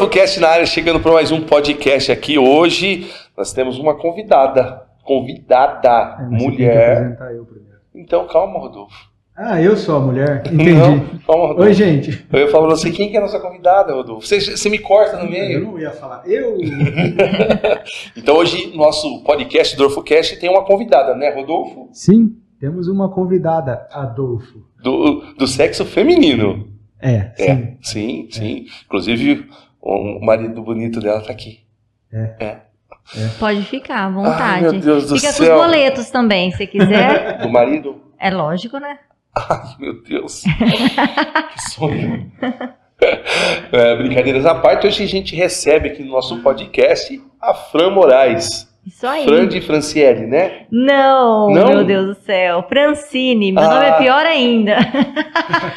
Dorfocast na área, chegando para mais um podcast aqui. Hoje nós temos uma convidada. Convidada, É, mulher. eu. Então, calma, Rodolfo. Ah, eu sou a mulher? Entendi. Não, calma, Rodolfo. Oi, gente. Eu ia falar pra você, quem que é a nossa convidada, Rodolfo? Você, você me corta no Eu meio. não ia falar. Eu? Então, hoje, nosso podcast Dorfocast tem uma convidada, né, Rodolfo? Sim, temos uma convidada, Adolfo. Do, do sexo feminino. É, É, sim. sim, sim. Inclusive, o marido bonito dela tá aqui. Pode ficar à Ai, vontade. meu Deus do Fica com céu. os boletos também, se quiser. Do marido? é lógico, né? Ai, meu Deus. que sonho. É, brincadeiras à parte, hoje a gente recebe aqui no nosso podcast a Fran Moraes. Isso aí. Fran de Franciele, né? Não, Não? meu Deus do céu. Francine, meu Ah. nome é pior ainda.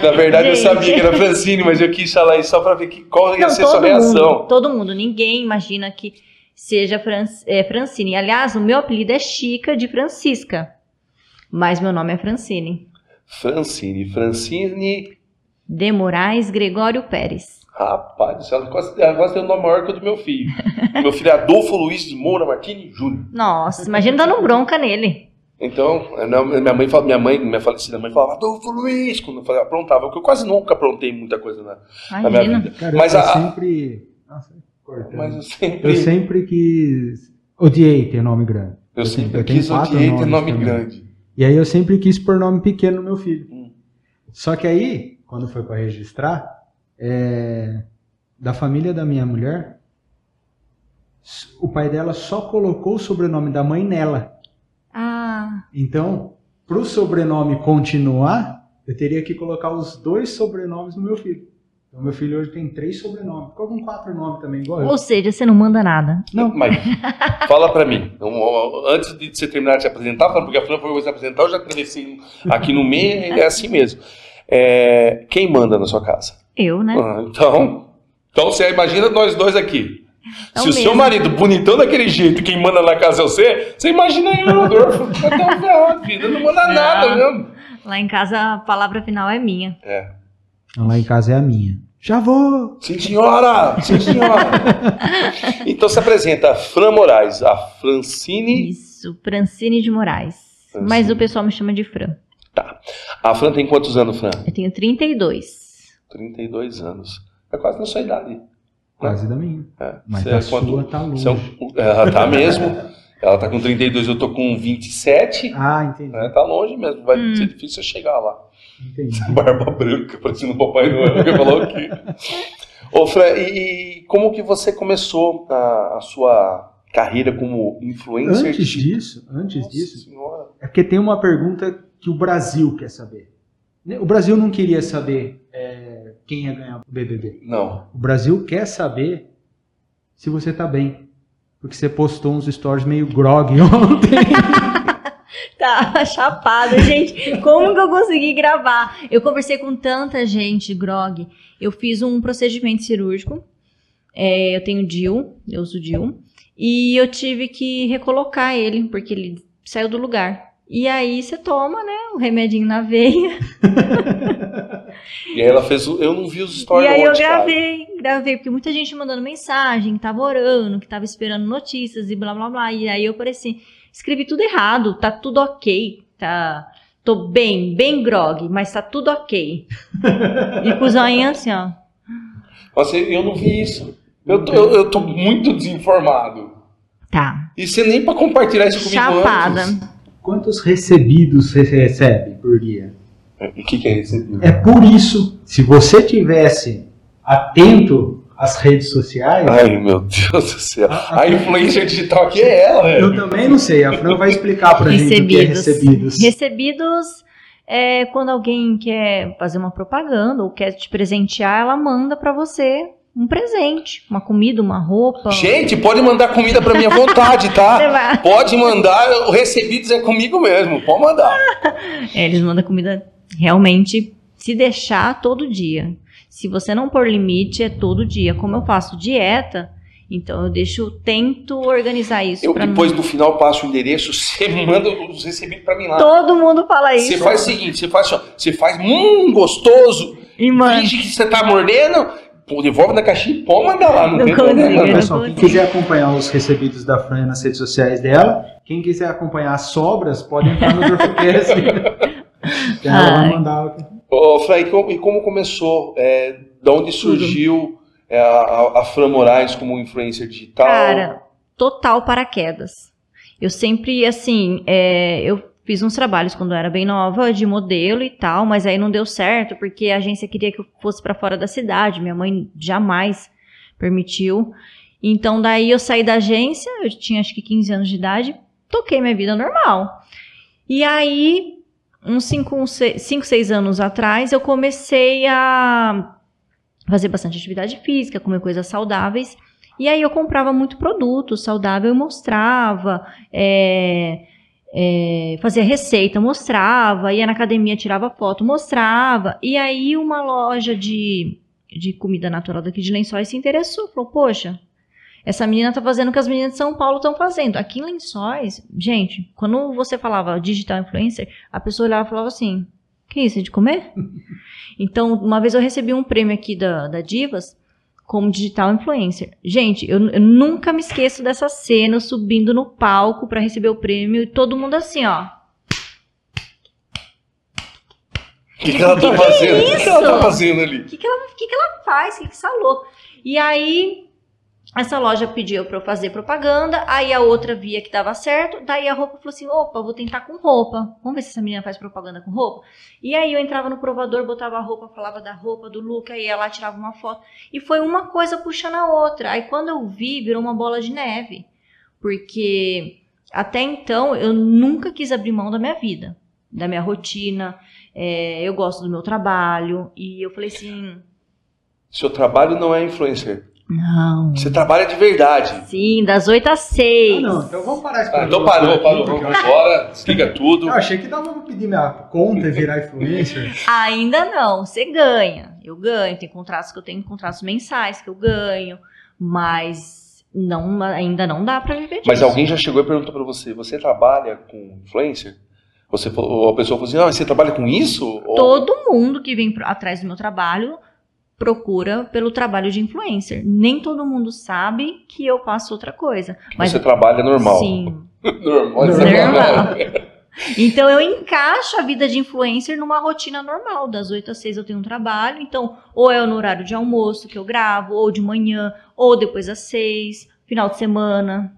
Na verdade, eu sabia que era Francine, mas eu quis falar isso só pra ver que, qual ia Não, ser a sua todo reação. mundo, todo mundo. Ninguém imagina que seja Fran- é, Francine. Aliás, o meu apelido é Chica de Francisca. Mas meu nome é Francine. Francine. Francine. De Moraes Gregório Pérez. Rapaz do céu, ela quase, ela quase tem um nome maior que o do meu filho. meu filho é Adolfo Luiz de Moura Martini Júnior. Nossa, imagina dando bronca nele. Então, é, não, minha mãe, minha mãe, minha falecida mãe falava Adolfo Luiz, quando eu falava, aprontava, porque eu quase nunca aprontei muita coisa na, na minha vida. Cara, Mas eu a- sempre... Nossa. Mas eu sempre, Eu sempre quis... Odiei ter nome grande. eu sempre eu tenho quis quatro odiei ter nome também. grande. E aí eu sempre quis pôr nome pequeno no meu filho. Hum. Só que aí, quando foi para registrar, é, da família da minha mulher, o pai dela só colocou o sobrenome da mãe nela. Ah, Então, para o sobrenome continuar, eu teria que colocar os dois sobrenomes no meu filho. Então, meu filho hoje tem três sobrenomes. Ficou com quatro nomes também, igual eu. ou seja, você não manda nada. Não. Mas, fala pra mim, antes de você terminar de se apresentar, fala, porque a Fran foi se apresentar, eu já atravessei aqui no meio, é assim mesmo. É, quem manda na sua casa? Eu, né? Ah, então, então você imagina nós dois aqui. É Se o o seu mesmo. marido bonitão daquele jeito, quem manda na casa é você, você imagina eu, Rodolfo, até ferrado, filho, não manda Não. nada mesmo. Lá em casa a palavra final é minha. É. Lá em casa é a minha. Já vou! Sim, senhora! Sim, senhora! então se apresenta a Fran Moraes, a Francine. Isso, Francine de Moraes. Francine. Mas o pessoal me chama de Fran. A Fran tem quantos anos, Fran? Eu tenho 32. 32 anos. É quase na sua idade. Quase da minha. É. Mas Você a é quanto- sua tá longe. você é um- Ela tá mesmo. Ela tá com 32, eu tô com 27. Ah, entendi. É, tá longe mesmo, vai Hum. ser difícil eu chegar lá. Entendi. Barba branca, parecendo o Papai Noel, que falou aqui. Ô, Fran, e, e como que você começou a, a sua carreira como influencer? Antes de- disso, antes Nossa disso, senhora. é porque tem uma pergunta que o Brasil quer saber. O Brasil não queria saber é, quem ia ganhar o BBB. Não. O Brasil quer saber se você tá bem. Porque você postou uns stories meio grog ontem. Tá chapada, gente. Como que eu consegui gravar? Eu conversei com tanta gente, Grog. Eu fiz um procedimento cirúrgico. É, eu tenho DIL, eu uso DIL. E eu tive que recolocar ele, porque ele saiu do lugar. E aí você toma, né, o remedinho na veia. E aí ela fez. o- Eu não vi os stories e aí eu ontem, cara. gravei, gravei, porque muita gente mandando mensagem, que tava orando, que tava esperando notícias e blá blá blá. E aí eu apareci, escrevi tudo errado, tá tudo ok, tá. Tô bem, bem grog, mas tá tudo ok. e com o zoinho assim, ó. Nossa, eu não vi isso. Eu tô, eu, eu tô muito desinformado. Tá. E você nem pra compartilhar isso comigo Chapada. antes. Quantos recebidos você recebe por dia? O que, que é recebido? É por isso, se você tivesse atento às redes sociais, Ai, meu Deus do céu. A- A influência digital aqui é ela, eu também não sei. A Fran vai explicar pra gente o que é Recebidos. recebidos. Recebidos é quando alguém quer fazer uma propaganda ou quer te presentear, ela manda pra você um presente, uma comida, uma roupa. Gente, pode mandar comida pra minha vontade, tá? Pode mandar, o recebidos é comigo mesmo. Pode mandar. É, eles mandam comida realmente se deixar todo dia. Se você não pôr limite, é todo dia. Como eu faço dieta, então eu deixo, tento organizar isso Eu depois no final passo o endereço, você manda os recebidos pra mim lá. Todo mundo fala isso. Você faz o seguinte, você faz, ó, você faz, hum, gostoso, E manda. finge que você tá mordendo, pô, devolve na caixinha e pode mandar lá, não, Não tem consigo, problema. não Pessoal, quem consigo. quiser acompanhar os recebidos da Fran nas redes sociais dela, quem quiser acompanhar as sobras, pode entrar no Dorfcast. que ela vai Ai. mandar o Ô, Fran, e como, e como começou? É, da onde surgiu é, a, a- a Fran Moraes como influencer digital? Cara, total paraquedas. Eu sempre, assim, é, eu fiz uns trabalhos quando eu era bem nova de modelo e tal, mas aí não deu certo porque a agência queria que eu fosse pra fora da cidade. Minha mãe jamais permitiu. Então daí eu saí da agência, eu tinha acho que 15 anos de idade, toquei minha vida normal. E aí, uns 5, 6 anos atrás, eu comecei a fazer bastante atividade física, comer coisas saudáveis. E aí eu comprava muito produto saudável e mostrava, é, é, fazia receita, mostrava, ia na academia, tirava foto, mostrava. E aí uma loja de, de comida natural daqui de Lençóis se interessou, falou, poxa, essa menina tá fazendo o que as meninas de São Paulo estão fazendo. Aqui em Lençóis, gente, quando você falava digital influencer, a pessoa olhava e falava assim, que isso, é de comer? então, uma vez eu recebi um prêmio aqui da, da Divas, como digital influencer. Gente, eu, eu nunca me esqueço dessa cena, subindo no palco pra receber o prêmio e todo mundo assim, ó. O que, que ela tá Que é fazendo? O que, que ela tá fazendo ali? O que, que, ela, que, que ela faz? O que, que essa louca? E aí, essa loja pediu pra eu fazer propaganda, aí a outra via que dava certo, daí a roupa falou assim: opa, vou tentar com roupa. Vamos ver se essa menina faz propaganda com roupa. E aí eu entrava no provador, botava a roupa, falava da roupa, do look, aí ela tirava uma foto. E foi uma coisa puxando a outra. Aí quando eu vi, virou uma bola de neve. Porque até então eu nunca quis abrir mão da minha vida, da minha rotina. É, eu gosto do meu trabalho. E eu falei assim. Seu trabalho não é influencer. Não. Você trabalha de verdade. Sim, das 8 às 6. Ah, não, então vamos parar esse Ah, então parou, aqui, parou. Vamos embora, desliga tudo. Eu achei que dava pra pedir minha conta e virar influencer. Ainda não, você ganha. Eu ganho, tem contratos que eu tenho contratos mensais que eu ganho, mas não, ainda não dá pra viver disso. Mas alguém já chegou e perguntou pra você: você trabalha com influencer? Você falou, ou a pessoa falou assim: ah, você trabalha com isso? Ou- Todo mundo que vem atrás do meu trabalho procura pelo trabalho de influencer. Nem todo mundo sabe que eu faço outra coisa. Mas você trabalha normal. Sim, Normal. Normal. Então eu encaixo a vida de influencer numa rotina normal. Das 8 às 6 eu tenho um trabalho, então ou é no horário de almoço que eu gravo, ou de manhã, ou depois às 6, final de semana.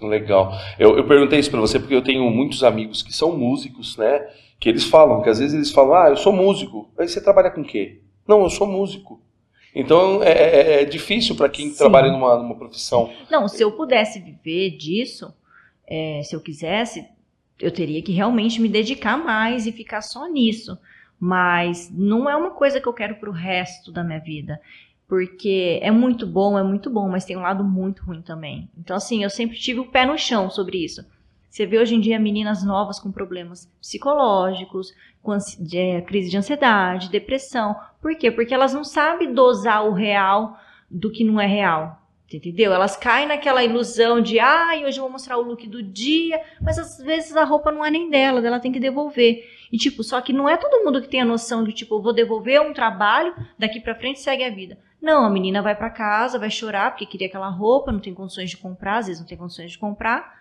Legal. Eu, eu perguntei isso pra você porque eu tenho muitos amigos que são músicos, né? Que eles falam, que às vezes eles falam, ah, eu sou músico. Aí você trabalha com o quê? Não, eu sou músico. Então é, é- é difícil pra quem Sim. trabalha numa, numa profissão. Não, se eu pudesse viver disso, é, se eu quisesse, eu teria que realmente me dedicar mais e ficar só nisso. Mas não é uma coisa que eu quero pro resto da minha vida. Porque é muito bom, é muito bom, mas tem um lado muito ruim também. Então, assim, eu sempre tive o pé no chão sobre isso. Você vê hoje em dia meninas novas com problemas psicológicos, com é, crise de ansiedade, depressão. Por quê? Porque elas não sabem dosar o real do que não é real. Entendeu? Elas caem naquela ilusão de, ai, hoje eu vou mostrar o look do dia, mas às vezes a roupa não é nem dela, ela tem que devolver. E tipo, só que não é todo mundo que tem a noção de, tipo, eu vou devolver um trabalho, daqui pra frente segue a vida. Não, a menina vai pra casa, vai chorar porque queria aquela roupa, não tem condições de comprar, às vezes não tem condições de comprar.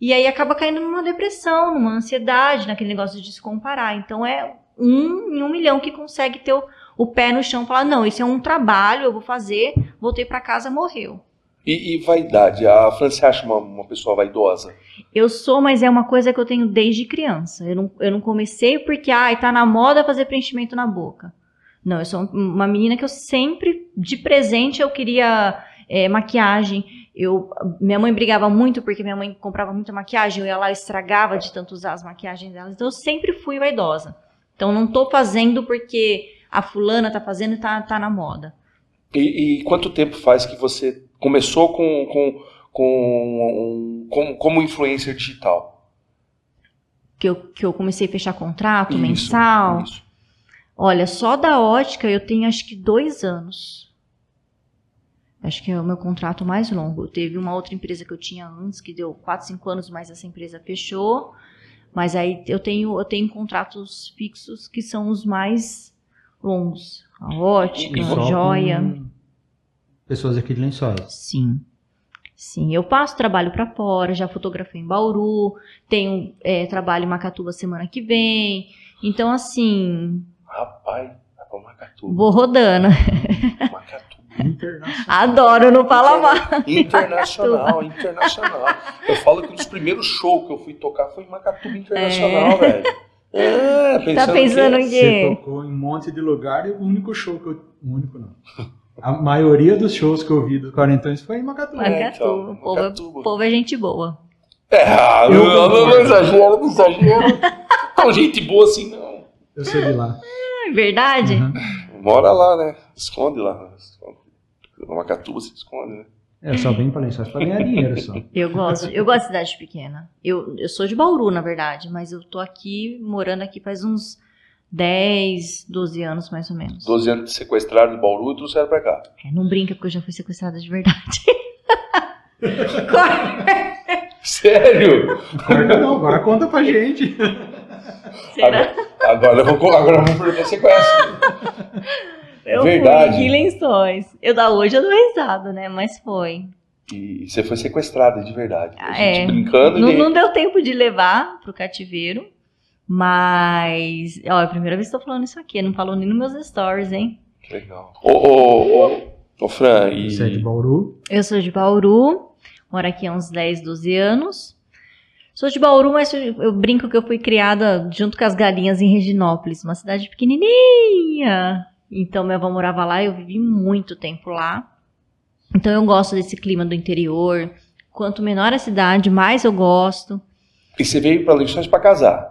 E aí acaba caindo numa depressão, numa ansiedade, naquele negócio de se comparar. Então é um em um milhão que consegue ter o, o pé no chão e falar, não, isso é um trabalho, eu vou fazer, voltei pra casa, morreu. E, e vaidade? A Francia acha uma, uma pessoa vaidosa? Eu sou, mas é uma coisa que eu tenho desde criança. Eu não, eu não comecei porque, ai, tá na moda fazer preenchimento na boca. Não, eu sou uma menina que eu sempre, de presente, eu queria é, maquiagem. Eu, minha mãe brigava muito porque minha mãe comprava muita maquiagem, eu ia lá e estragava de tanto usar as maquiagens dela. Então eu sempre fui vaidosa. Então não tô fazendo porque a fulana tá fazendo e tá, tá na moda. E, e quanto tempo faz que você começou com, com, com, com- como influencer digital? Que eu, que eu comecei a fechar contrato Isso, mensal. isso. Olha, só da ótica eu tenho acho que dois anos. Acho que é o meu contrato mais longo. Teve uma outra empresa que eu tinha antes, que deu 4, 5 anos, mas essa empresa fechou. Mas aí eu tenho, eu tenho contratos fixos que são os mais longos. A ótica, E a joia. pessoas aqui de Lençóis. Sim. Sim, eu passo trabalho pra fora, já fotografei em Bauru, tenho é, trabalho em Macatuba semana que vem. Então, assim, Rapaz, vai pra Macatuba. vou rodando. Macatuba. Internacional. Adoro, não fala mal. Internacional, internacional. Eu falo que um dos primeiros shows que eu fui tocar foi em Macatuba Internacional, velho. É, pensando Tá pensando que... em Você quê? tocou em um monte de lugar e o único show que eu. O único não. A maioria dos shows que eu vi dos Quarentões foi em Macatuba. É, Macatuba. então, o povo, é- Macatuba. o povo é gente boa. É, ah, Eu não, não, não exagera, não exagera. Tão gente boa assim, não. Eu sou de lá. É verdade? Uhum. Mora lá, né? Esconde lá. Esconde. Na Macatuba se esconde, né? É, eu só venho pra Lençóis pra ganhar dinheiro só. Eu gosto, eu gosto de cidade pequena. Eu, eu sou de Bauru, na verdade, mas eu tô aqui, morando aqui faz uns 10, 12 anos mais ou menos. 12 anos de sequestrado de Bauru e trouxeram pra cá. É, não brinca porque eu já fui sequestrada de verdade. Sério? Agora não, agora conta pra gente. Será? Agora, agora, eu vou, agora eu vou perder sequestro. Eu Verdade. fui em lençóis. Eu da hoje eu dou risada, né? Mas foi. E você foi sequestrada de verdade. A Ah, gente é. brincando Não, e... não deu tempo de levar pro cativeiro. Mas, ó, é a primeira vez que tô falando isso aqui. Não falou nem nos meus stories, hein? Que legal. Ô, ô, ô, ô, Fran, e... Você é de Bauru? Eu sou de Bauru, moro aqui há uns 10, 12 anos. Sou de Bauru, mas eu eu brinco que eu fui criada junto com as galinhas em Reginópolis, uma cidade pequenininha. Então minha avó morava lá e eu vivi muito tempo lá. Então eu gosto desse clima do interior. Quanto menor a cidade, mais eu gosto. E você veio pra Lençóis pra casar.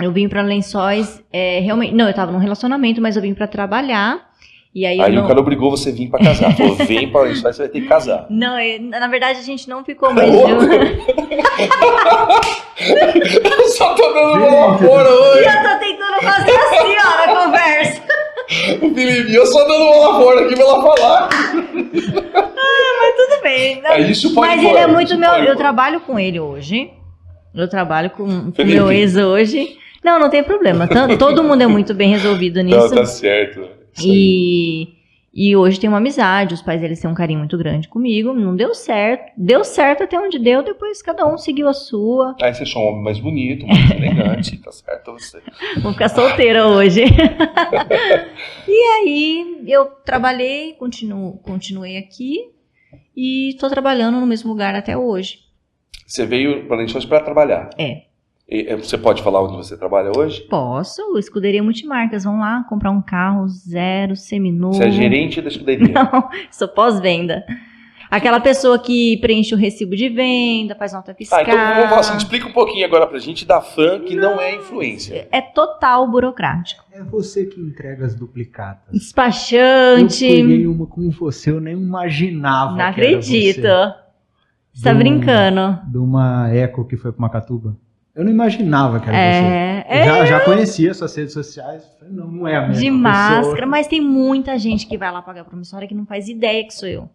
Eu vim pra Lençóis, é, realmente, não, eu tava num relacionamento, mas eu vim pra trabalhar. E aí, Aí não... o cara obrigou você a vir pra casar. Falou, vem pra Lençóis, você vai ter que casar. Não, eu- na verdade a gente não ficou mais juntos. Eu só tô dando bola fora hoje. Eu tô tentando fazer assim, ó, na conversa. O Felipe, eu só dando bola fora aqui pra ela falar. Tudo bem. não. É, isso pode Mas pôr, ele é muito meu. Eu trabalho com ele hoje. Eu trabalho com o meu ex hoje. Não, não tem problema. Todo mundo é muito bem resolvido Não, nisso. tá certo. Aí. E, e hoje tem uma amizade. Os pais deles têm um carinho muito grande comigo. Não deu certo. Deu certo até onde deu. Depois cada um seguiu a sua. Aí você achou um homem mais bonito, mais elegante, tá certo você. Vou ficar solteira hoje. e aí eu trabalhei, continuo, continuei aqui. E tô trabalhando no mesmo lugar até hoje. Você veio para Lençóis para trabalhar. É. E, é, você pode falar onde você trabalha hoje? Posso, escuderia multimarcas. Vão lá comprar um carro zero, seminovo. Você é gerente da escuderia. Não, sou pós-venda. Aquela pessoa que preenche o recibo de venda, faz nota fiscal. Ah, então vamos falar assim, explica um pouquinho agora pra gente da fã que não, é influência. É total burocrático. É você que entrega as duplicatas. Eu Despachante. peguei uma com você, eu nem imaginava. Não que era acredito. você. Você tá Do- brincando. De uma Eco que foi pra Macatuba. Eu não imaginava que era É, você. Eu já, já conhecia suas redes sociais. Não, não é a mesma de pessoa. máscara, mas tem muita gente que vai lá pagar promissória que não faz ideia que sou eu.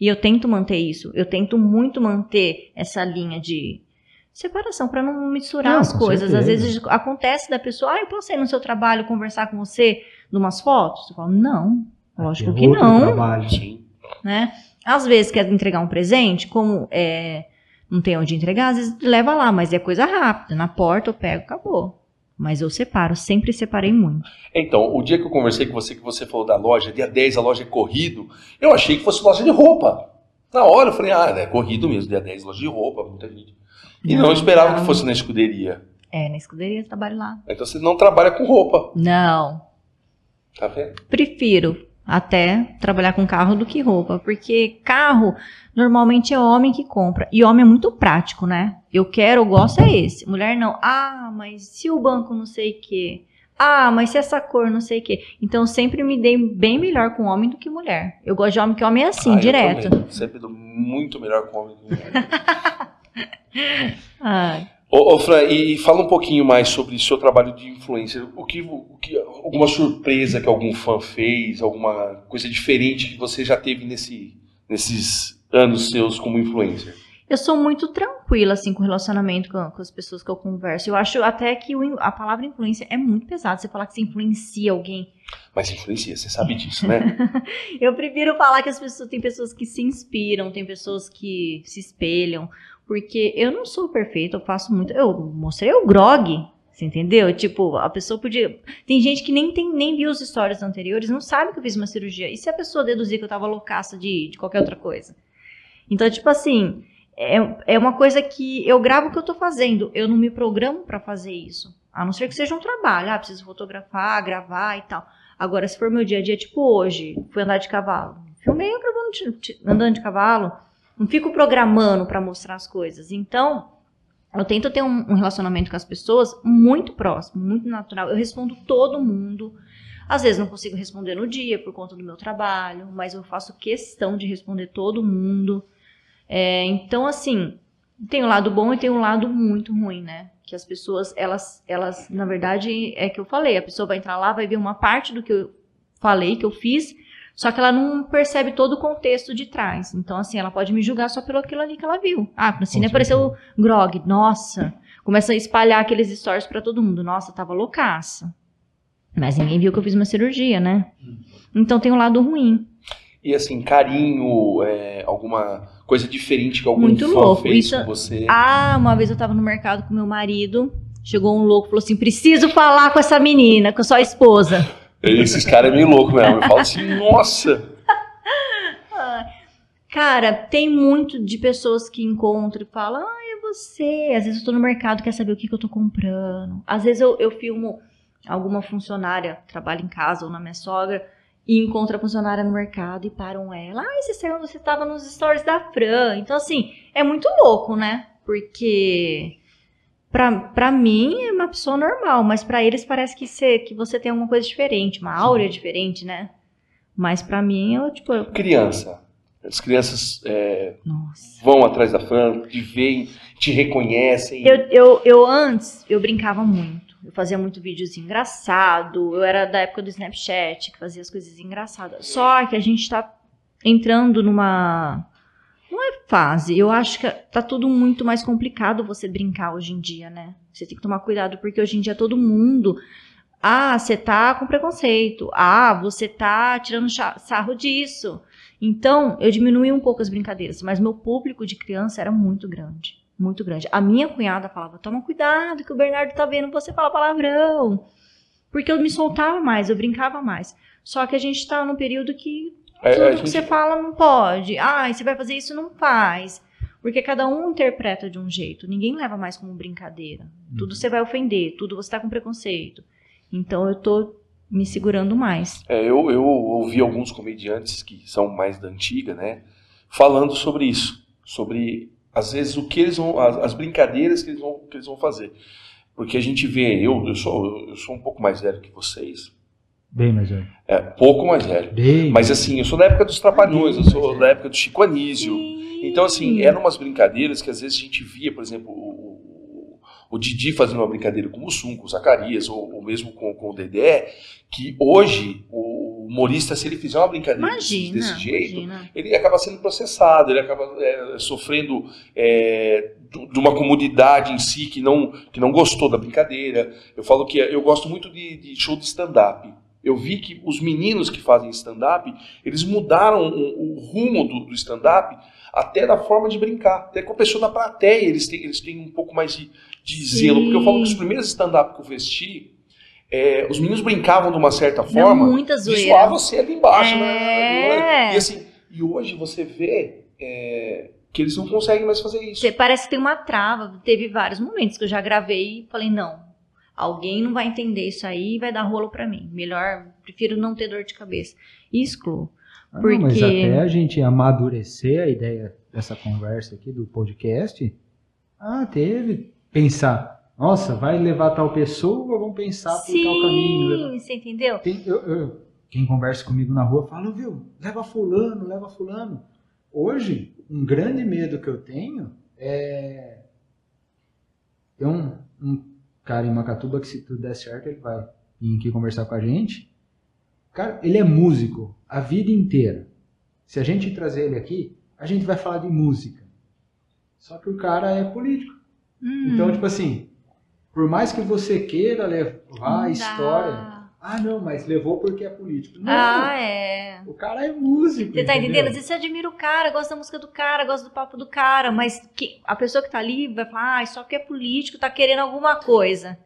E eu tento manter isso. Eu tento muito manter essa linha de separação para não misturar Não, as coisas. Às certeza. vezes acontece da pessoa, ah, eu posso ir no seu trabalho conversar com você numas fotos? Eu falo, não, lógico É que não, trabalho. Sim. né? Às vezes quer entregar um presente, como é, não tem onde entregar, às vezes leva lá, mas é coisa rápida. Na porta eu pego, acabou. Mas eu separo, sempre separei muito. Então, o dia que eu conversei com você, que você falou da loja, dia 10 a loja é corrido, eu achei que fosse loja de roupa. Na hora eu falei, ah, é corrido mesmo, dia 10 loja de roupa, muita gente. E não, Não, esperava não. que fosse na escuderia. É, na escuderia eu trabalho lá. Então você não trabalha com roupa, Não, tá vendo? prefiro até trabalhar com carro do que roupa, porque carro normalmente é homem que compra e homem é muito prático, né? Eu quero, eu gosto é esse. Mulher não. Ah, mas se o banco não sei o quê. Ah, mas se essa cor não sei o quê. Então eu sempre me dei bem melhor com homem do que mulher. Eu gosto de homem que homem é assim, Ah, eu direto. também. Sempre dou muito melhor com homem que mulher. Ai. Ô, ô Fran, e, e fala um pouquinho mais sobre o seu trabalho de influencer. O que, o que, alguma surpresa que algum fã fez, alguma coisa diferente que você já teve nesse, nesses anos seus como influencer? Eu sou muito tranquila, assim, com o relacionamento com, com as pessoas que eu converso. Eu acho até que o, a palavra influência é muito pesada. Você falar que você influencia alguém. Mas influencia, você sabe disso, né? eu prefiro falar que as pessoas tem pessoas que se inspiram, tem pessoas que se espelham. Porque eu não sou perfeita, eu faço muito. Eu mostrei o grog, você entendeu? Tipo, a pessoa podia. Tem gente que nem, tem, nem viu os stories anteriores, não sabe que eu fiz uma cirurgia. E se a pessoa deduzir que eu tava loucaça de, de qualquer outra coisa? Então, tipo assim, é, é uma coisa que eu gravo o que eu tô fazendo. Eu não me programo para fazer isso. A não ser que seja um trabalho. Ah, preciso fotografar, gravar e tal. Agora, se for meu dia a dia, tipo hoje, fui andar de cavalo. Filmei eu gravando, andando de cavalo não fico programando para mostrar as coisas. Então, eu tento ter um, um, relacionamento com as pessoas muito próximo, muito natural. Eu respondo todo mundo. Às vezes não consigo responder no dia por conta do meu trabalho, mas eu faço questão de responder todo mundo. É, então, assim, tem um lado bom e tem um lado muito ruim, né? Que as pessoas, elas, elas, na verdade, é que eu falei, a pessoa vai entrar lá, vai ver uma parte do que eu falei, que eu fiz, só que ela não percebe todo o contexto de trás. Então, assim, ela pode me julgar só pelo aquilo ali que ela viu. Ah, no cine apareceu o Grog. Nossa. Começa a espalhar aqueles stories para todo mundo. Nossa, tava loucaça. Mas ninguém viu que eu fiz uma cirurgia, né? Então tem um lado ruim. E assim, carinho, é, alguma coisa diferente que algum Muito louco. fez Isso... com você? Ah, uma vez eu tava no mercado com meu marido. Chegou um louco e falou assim: preciso falar com essa menina, com a sua esposa. Esses caras é meio louco mesmo. Eu falo assim, nossa. Cara, tem muito de pessoas que encontram e falam, ah, é você. Às vezes eu tô no mercado, quer saber o que, que eu tô comprando. Às vezes eu, eu filmo alguma funcionária, trabalha em casa ou na minha sogra, e encontra a funcionária no mercado e param ela. Ah, esse saiu, você tava nos stories da Fran. Então, assim, é muito louco, né? Porque Pra, mim é uma pessoa normal, mas para eles parece que, você que você tem alguma coisa diferente, uma áurea diferente, né? Mas para mim, eu, tipo. Eu... Criança. As crianças é, vão atrás da fã, te veem, te reconhecem. Eu, eu, eu antes, eu brincava muito. Eu fazia muito vídeos engraçado. Eu era da época do Snapchat, que fazia as coisas engraçadas. Só que a gente tá entrando numa não é fase. Eu acho que tá tudo muito mais complicado você brincar hoje em dia, né? Você tem que tomar cuidado, porque hoje em dia todo mundo. Ah, você tá com preconceito. Ah, você tá tirando sarro disso. Então, eu diminui um pouco as brincadeiras, mas meu público de criança era muito grande. Muito grande. A minha cunhada falava: toma cuidado, que o Bernardo tá vendo você falar palavrão. Porque eu me soltava mais, eu brincava mais. Só que a gente tá num período que Tudo gente... que você fala não pode. Ah, você vai fazer isso, não faz. Porque cada um interpreta de um jeito. Ninguém leva mais como brincadeira. Uhum. Tudo você vai ofender, tudo você tá com preconceito. Então eu tô me segurando mais. É, eu, eu ouvi alguns comediantes que são mais da antiga, né? Falando sobre isso. Sobre, às vezes, o que eles vão. As, as brincadeiras que eles, vão, que eles vão fazer. Porque a gente vê, eu, eu, sou, eu sou um pouco mais velho que vocês. Bem mais velho. É, pouco mais velho. Bem Mas assim, eu sou da época dos Trapalhões, eu sou da época do Chico Anísio. Então, assim, eram umas brincadeiras que às vezes a gente via, por exemplo, o, o Didi fazendo uma brincadeira com o Mussum, com o Zacarias, ou, ou mesmo com, com o Dedé, que hoje o humorista, se ele fizer uma brincadeira imagina, desse, jeito, imagina. ele acaba sendo processado, ele acaba é, sofrendo é, de uma comunidade em si que não, que não gostou da brincadeira. Eu falo que eu gosto muito de, de show de stand-up eu vi que os meninos que fazem stand-up, eles mudaram o, o rumo do, do stand-up até da forma de brincar. Até com a pessoa da plateia, eles têm, eles têm um pouco mais de, de zelo. Porque eu falo que os primeiros stand-up que eu vesti, é, os meninos brincavam de uma certa forma. muita zoeira. E zoava você ali embaixo. Né? É. Né? E, assim, e hoje você vê é, que eles não conseguem mais fazer isso. Parece que tem uma trava. Teve vários momentos que eu já gravei e falei, não, Alguém não vai entender isso aí e vai dar rolo para mim. Melhor, prefiro não ter dor de cabeça. E excluo. Ah, porque... Não, mas até a gente amadurecer a ideia dessa conversa aqui do podcast, ah, teve. Pensar, nossa, vai levar tal pessoa, vamos pensar por Sim, tal caminho. Sim, você entendeu? Tem, eu, eu, quem conversa comigo na rua fala, viu, leva fulano, leva fulano. Hoje, um grande medo que eu tenho é ter um, um cara em Macatuba que se tudo der certo ele vai vir aqui conversar com a gente. Cara, ele é músico a vida inteira. Se a gente trazer ele aqui, a gente vai falar de música. Só que o cara é político. Hum, Então, tipo assim, por mais que você queira levar a história, ah, não, mas levou porque é político. Não, Ah, é. o cara é músico. Você tá entendeu? entendendo? Às vezes você admira o cara, gosta da música do cara, gosta do papo do cara, mas que a pessoa que tá ali vai falar, ah, só porque é político, tá querendo alguma coisa.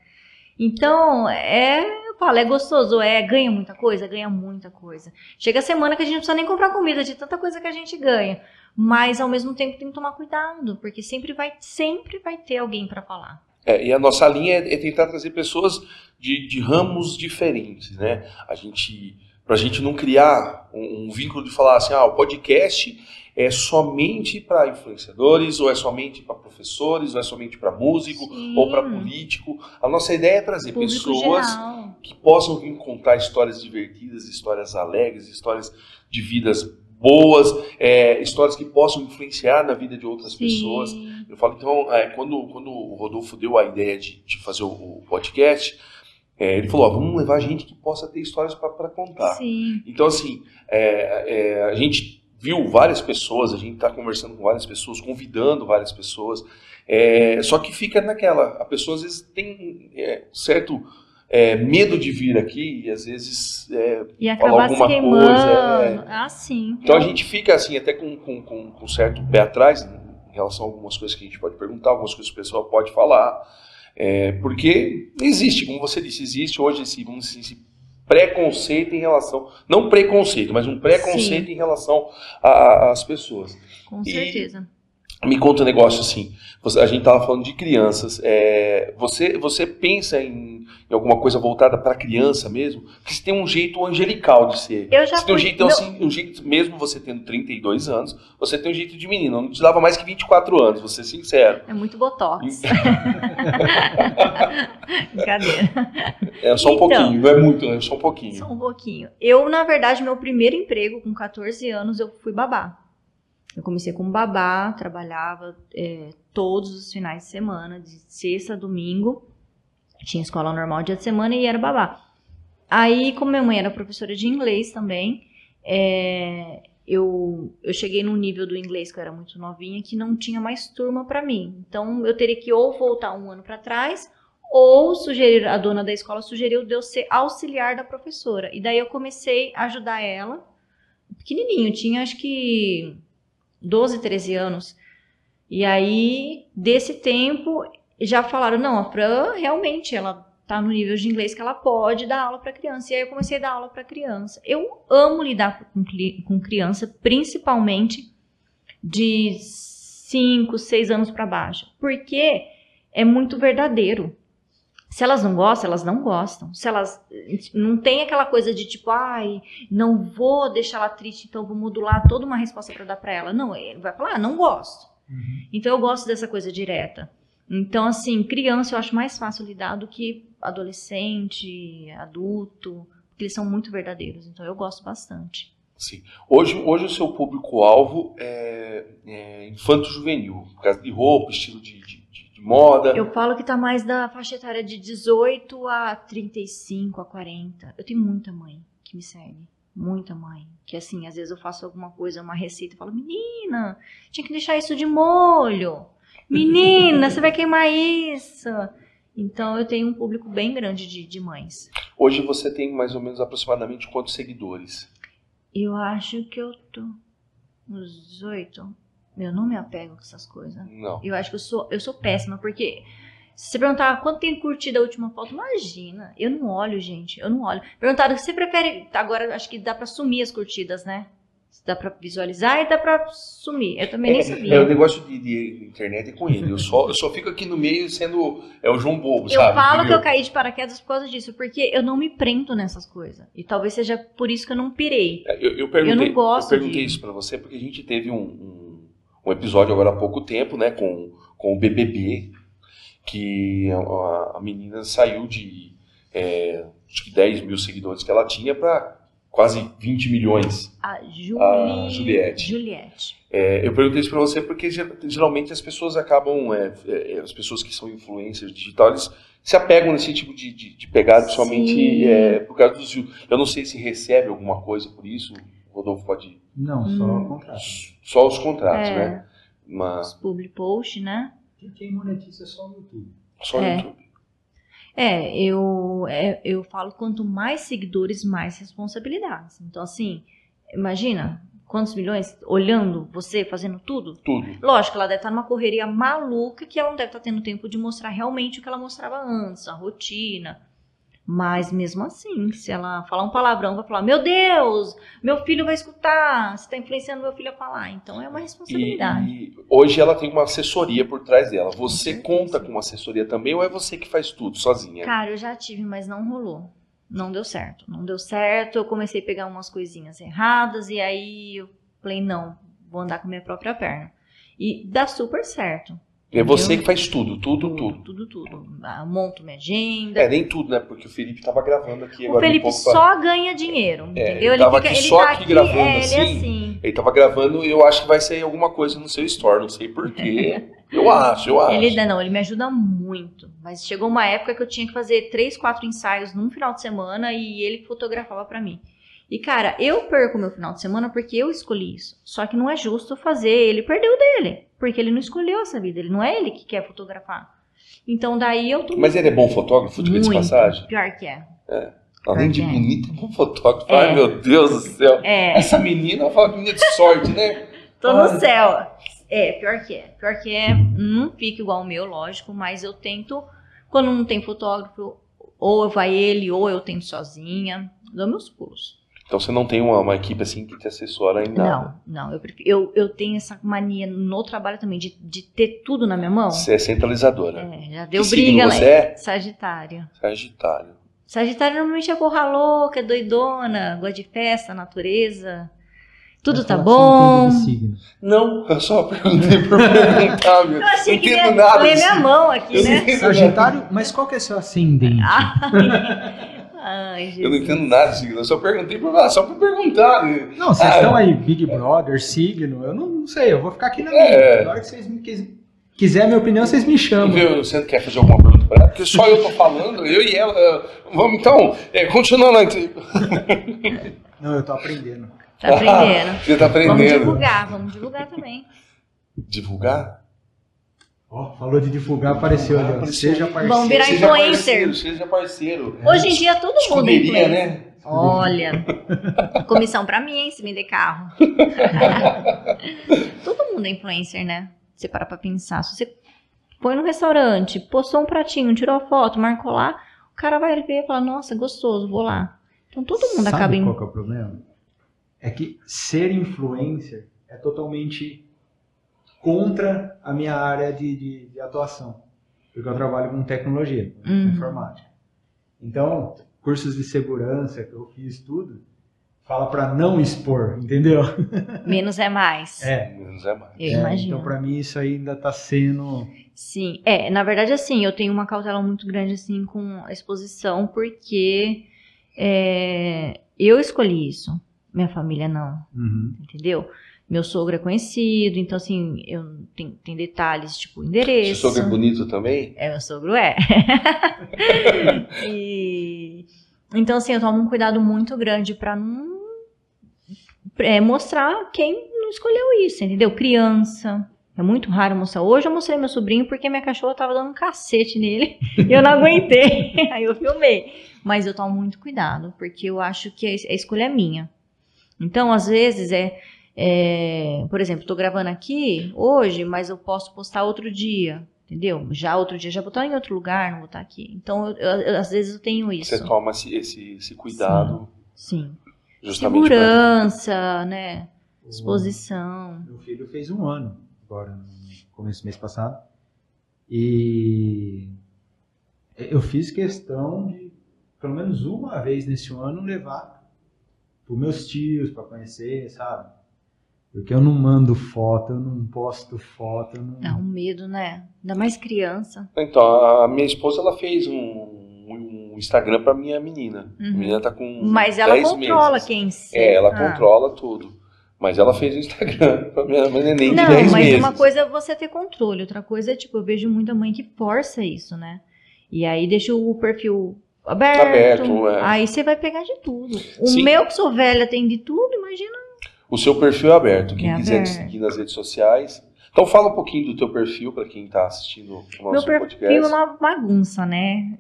Então, é, eu falo, é gostoso, é, ganha muita coisa, ganha muita coisa. Chega a semana que a gente não precisa nem comprar comida de tanta coisa que a gente ganha. Mas ao mesmo tempo tem que tomar cuidado, porque sempre vai, sempre vai ter alguém pra falar. É, e a nossa linha é, é tentar trazer pessoas de, de ramos diferentes, né? A gente, pra gente não criar um, um vínculo de falar assim, ah, o podcast é somente para influenciadores, ou é somente para professores, ou é somente para músico, Sim. ou para político. A nossa ideia é trazer Público pessoas geral. que possam vir contar histórias divertidas, histórias alegres, histórias de vidas boas, é, histórias que possam influenciar na vida de outras pessoas. Sim. Eu falo, então, é, quando, quando o Rodolfo deu a ideia de, de fazer o, o podcast, é, ele falou, ó, vamos levar gente que possa ter histórias para contar. Sim. Então, assim, é, é, a gente viu várias pessoas, a gente está conversando com várias pessoas, convidando várias pessoas, é, só que fica naquela, a pessoa às vezes tem certo é, medo de vir aqui e às vezes é, E Falar acabar se alguma queimando. coisa, Ah, sim. então a gente fica assim, até com, com, com, com certo pé atrás em relação a algumas coisas que a gente pode perguntar, algumas coisas que o pessoal pode falar. É, porque existe, como você disse, existe hoje esse, vamos dizer, esse preconceito em relação. Não preconceito, mas um preconceito Sim. em relação às pessoas. Com E- certeza. Me conta um negócio assim. você- a gente estava falando de crianças. é, você, você pensa em, em alguma coisa voltada para criança mesmo? Porque você tem um jeito angelical de ser. Eu já Você tem um jeito, meu- assim, um jeito, mesmo você tendo 32 anos, você tem um jeito de menino. Não te dava mais que 24 anos, vou ser sincero. É muito botox. Brincadeira. É só um Então. pouquinho, não é muito, né? É só um pouquinho. Só um pouquinho. Eu, na verdade, meu primeiro emprego, com 14 anos, eu fui babá. Eu comecei como babá, trabalhava é, todos os finais de semana, de sexta a domingo. Tinha escola normal dia de semana e era babá. Aí, como minha mãe era professora de inglês também, é, eu, eu cheguei num nível do inglês que eu era muito novinha que não tinha mais turma para mim. Então, eu teria que ou voltar um ano para trás ou sugerir, a dona da escola sugeriu de eu ser auxiliar da professora. E daí eu comecei a ajudar ela, pequenininho, tinha acho que 12, 13 anos. E aí, desse tempo, já falaram, não, a Fran realmente, ela tá no nível de inglês que ela pode dar aula para criança. E aí eu comecei a dar aula para criança. Eu amo lidar com, com criança, principalmente de 5, 6 anos para baixo, porque é muito verdadeiro. Se elas não gostam, elas não gostam. Se elas não tem aquela coisa de tipo, ai, não vou deixar ela triste, então vou modular toda uma resposta para dar para ela. Não, ele vai falar, ah, não gosto. Uhum. Então eu gosto dessa coisa direta. Então assim, criança eu acho mais fácil lidar do que adolescente, adulto, porque eles são muito verdadeiros. Então eu gosto bastante. Sim. Hoje, hoje o seu público-alvo é, é infanto-juvenil, por causa de roupa, estilo de, de, de- moda. Eu falo que tá mais da faixa etária de 18 a 35, a 40. Eu tenho muita mãe que me segue. Muita mãe. Que assim, às vezes eu faço alguma coisa, uma receita, e falo, menina, tinha que deixar isso de molho. Menina, você vai queimar isso. Então eu tenho um público bem grande de, de mães. Hoje você tem mais ou menos aproximadamente quantos seguidores? Eu acho que eu tô uns 18. Eu não me apego com essas coisas. Não. Eu acho que eu sou, eu sou péssima, porque se você perguntar quanto tem curtido a última foto, imagina. Eu não olho, gente. Eu não olho. Perguntaram, você prefere. Agora acho que dá pra sumir as curtidas, né? Dá pra visualizar e dá pra sumir. Eu também nem É, sabia. o negócio de, de internet é com ele. Eu só, eu só fico aqui no meio sendo. É o João Bobo, Eu sabe? falo que eu caí de paraquedas por causa disso, porque eu não me prendo nessas coisas. E talvez seja por isso que eu não pirei. É, Eu, eu perguntei, Eu não gosto eu perguntei de- isso pra você porque a gente teve um, um, um episódio agora há pouco tempo, né, com, com o BBB, que a, a menina saiu de é, acho que 10 mil seguidores que ela tinha para quase 20 milhões. A Juli... A Juliette. Juliette. É, eu perguntei isso pra você porque ger- geralmente as pessoas acabam, é, é, as pessoas que são influencers digital, eles se apegam nesse tipo de, de, de pegada, principalmente é, por causa dos views. Eu não sei se recebe alguma coisa por isso, Rodolfo pode Não, só Hum. o contrato. só os contratos, É. né? uma Os public post, né? Quem- Quem monetiza é só no YouTube. só no É. YouTube. É, eu, é, eu falo quanto mais seguidores, mais responsabilidades. Então, assim, imagina quantos milhões olhando você fazendo tudo. Tudo. Lógico, ela deve estar numa correria maluca que ela não deve estar tendo tempo de mostrar realmente o que ela mostrava antes, a rotina. Mas mesmo assim, se ela falar um palavrão, vai falar: Meu Deus, meu filho vai escutar, você está influenciando meu filho a falar. Então é uma responsabilidade. E, e hoje ela tem uma assessoria por trás dela. Você certeza. conta com uma assessoria também ou é você que faz tudo sozinha? Cara, eu já tive, mas não rolou. Não deu certo. Não deu certo. Eu comecei a pegar umas coisinhas erradas e aí eu falei, não, vou andar com minha própria perna. E dá super certo. É você Entendeu? que faz tudo, tudo, tudo. Tudo, tudo. Ah, Monto minha agenda. É, nem tudo, né? Porque o Felipe tava gravando aqui o agora. um Felipe pra- só ganha dinheiro, É, entendeu? ele tava aqui só aqui gravando é, ele assim. é assim. Ele tava gravando e eu acho que vai sair alguma coisa no seu store, não sei porquê. eu acho, eu acho. Ele, não, ele me ajuda muito. Mas chegou uma época que eu tinha que fazer três, quatro ensaios num final de semana e ele fotografava pra mim. E, cara, eu perco meu final de semana porque eu escolhi isso. Só que não é justo fazer ele perder o dele. Porque ele não escolheu essa vida. Ele não é ele que quer fotografar. Então, daí eu tô. Mas ele é bom fotógrafo, diga de muito. passagem? Pior que é. Além de É. bonito, é bom fotógrafo. É. Ai, meu Deus do céu. É, Essa menina, eu falo que menina de sorte, né? tô no céu. É, pior que é. Pior que é. Não fica igual o meu, lógico. Mas eu tento. Quando não tem fotógrafo, ou vai ele, ou eu tento sozinha. Dou meus pulos. Então você não tem uma, uma equipe assim que te assessora em nada. Não, não. Eu, prefiro- eu, eu tenho essa mania no trabalho também de, de ter tudo na minha mão. Você é centralizadora. É, já deu Que briga lá. você é? Sagitário. Sagitário. Sagitário normalmente é porra louca, é doidona, gosta de festa, natureza. Tudo tá você bom. Não, eu só perguntei por perguntar, meu. Eu achei Não que ia ler minha mão aqui, Eu né? Sagitário, mas qual que é seu ascendente? Ai, Jesus. Eu não entendo nada de signo, eu só perguntei por, ah, só pra perguntar. né? Não, vocês Ah, estão aí, Big Brother, signo, eu não, não sei, eu vou ficar aqui na minha. É. Na hora que vocês me quis, quiser a minha opinião, vocês me chamam. Viu, você quer fazer alguma pergunta pra ela? Porque só eu tô falando, eu e ela. Vamos então, é, continuando aqui. Não, eu tô aprendendo. Tá aprendendo. Você tá Vamos aprendendo. divulgar, vamos divulgar também. Divulgar? Ó, falou de divulgar, apareceu ali. Seja parceiro. Vamos virar Seja influencer. parceiro, seja parceiro. Hoje em dia todo mundo é Escuderia, influencer. né? Olha, comissão pra mim, hein, se vender carro. Todo mundo é influencer, né? Você para pra pensar. Se você foi no restaurante, postou um pratinho, tirou a foto, marcou lá, o cara vai ver e fala, nossa, gostoso, vou lá. Então todo mundo Sabe acaba em... qual que é o problema? É que ser influencer é totalmente contra a minha área de, de, de atuação. Porque eu trabalho com tecnologia, com Uhum. informática. Então, cursos de segurança que eu fiz tudo, fala para não expor, entendeu? Menos é mais. É. Menos é mais. Eu É, imagino. Então, para mim, isso ainda tá sendo. Sim, é, na verdade, assim, eu tenho uma cautela muito grande, assim, com a exposição, porque é, eu escolhi isso, minha família não. Uhum. entendeu? Meu sogro é conhecido, então assim, eu tem, tem detalhes, tipo, Seu endereço. sogro é bonito também? É, meu sogro é. e, então, assim, eu tomo um cuidado muito grande pra não é, mostrar quem não escolheu isso, entendeu? Criança. É muito raro mostrar. Hoje eu mostrei meu sobrinho porque minha cachorra tava dando um cacete nele e eu não aguentei. Aí eu filmei. Mas eu tomo muito cuidado, porque eu acho que a escolha é minha. Então, às vezes, é. É, por exemplo, tô gravando aqui hoje, mas eu posso postar outro dia. Entendeu? Já outro dia já vou estar em outro lugar, não vou estar aqui. Então, eu- eu- às vezes eu tenho isso. Você toma esse, esse, esse cuidado Sim. justamente pra... Segurança, né? Exposição. Meu filho fez um ano, agora, no começo do mês passado. E eu fiz questão de, pelo menos uma vez nesse ano, levar para meus tios para conhecer, sabe? Porque eu não mando foto, eu não posto foto, não. Dá um medo, né? Ainda mais criança. Então, a minha esposa, ela fez um, um Instagram pra minha menina. A Uhum. menina tá com Mas ela 10 controla meses. quem se. É, ela Ah. controla tudo. Mas ela fez o Instagram pra minha neném de Não, 10 mas meses. uma coisa é você ter controle, outra coisa é, tipo, eu vejo muita mãe que força isso, né? E aí deixa o perfil aberto. Aberto, é. Aí você vai pegar de tudo. O Sim. meu, que sou velha, tem de tudo, imagina. O seu perfil é aberto. Quem É quiser aberto. te seguir nas redes sociais. Então fala um pouquinho do teu perfil para quem está assistindo o nosso Meu perfil podcast. é uma bagunça, né?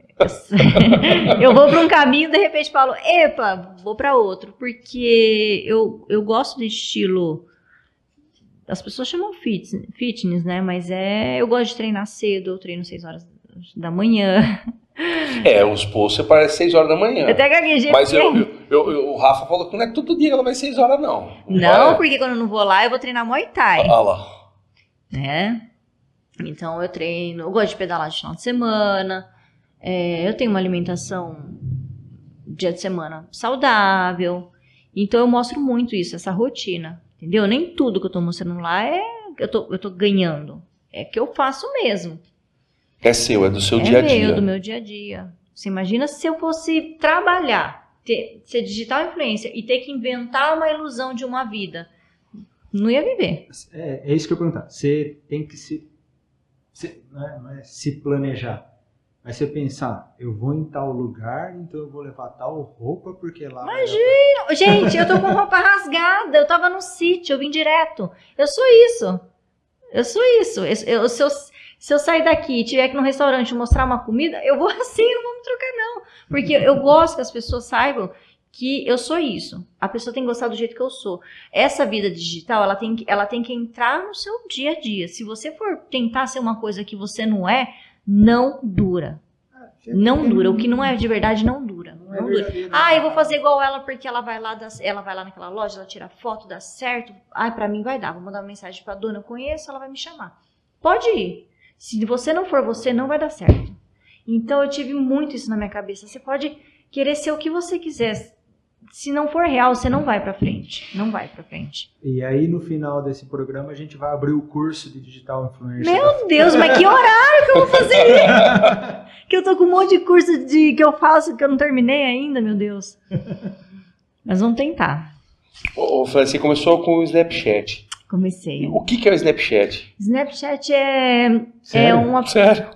Eu vou para um caminho, de repente falo, epa, vou para outro, porque eu, eu gosto de estilo. As pessoas chamam fitness, fitness, né? Mas é. Eu gosto de treinar cedo, eu treino 6 horas da manhã. É, os posts você parece 6 horas da manhã. Eu até gaguejei. Mas eu, eu, eu- eu- o Rafa falou que não é todo dia que ela vai 6 horas, não. Não, vai. porque quando eu não vou lá, eu vou treinar Muay Thai. Olha lá. né? Então eu treino, eu gosto de pedalar de final de semana, é, eu tenho uma alimentação dia de semana saudável, então eu mostro muito isso, essa rotina, entendeu? Nem tudo que eu tô mostrando lá é eu tô, eu tô ganhando, é que eu faço mesmo. É seu, é do seu é dia a meu, dia. do meu dia a dia. Você imagina se eu fosse trabalhar, ter, ser digital influencer e ter que inventar uma ilusão de uma vida, não ia viver. É, é isso que eu ia perguntar. Você tem que se, se- não é- não é se planejar. Aí você pensar, eu vou em tal lugar, então eu vou levar tal roupa, porque lá. dar Gente, eu tô com roupa rasgada. Eu tava no sítio, eu vim direto. Eu sou isso. Eu sou isso. Eu- eu- se, eu, se eu sair daqui e tiver que ir no restaurante mostrar uma comida, eu vou assim, não vou me trocar, não. Porque eu gosto que as pessoas saibam que eu sou isso. A pessoa tem que gostar do jeito que eu sou. Essa vida digital, ela tem que, ela tem que entrar no seu dia a dia. Se você for tentar ser uma coisa que você não é, não dura. Não dura. O que não é de verdade não dura. Não é dura. verdadeiro. Ah, eu vou fazer igual ela porque ela vai lá, dá- ela vai lá naquela loja, ela tira foto, dá certo. Ai, pra mim vai dar. Vou mandar uma mensagem pra dona, eu conheço, ela vai me chamar. Pode ir. Se você não for você, não vai dar certo. Então eu tive muito isso na minha cabeça. Você pode querer ser o que você quiser. Se não for real, você não vai pra frente. Não vai pra frente. E aí, no final desse programa, a gente vai abrir o curso de Digital Influencer. Meu Deus, mas que horário que eu vou fazer isso? que eu tô com um monte de curso de, que eu faço que eu não terminei ainda, meu Deus. Mas vamos tentar. Ô, ô, Fran, você começou com o Snapchat. Comecei. O que, que é o Snapchat? Snapchat é, é uma. Sério?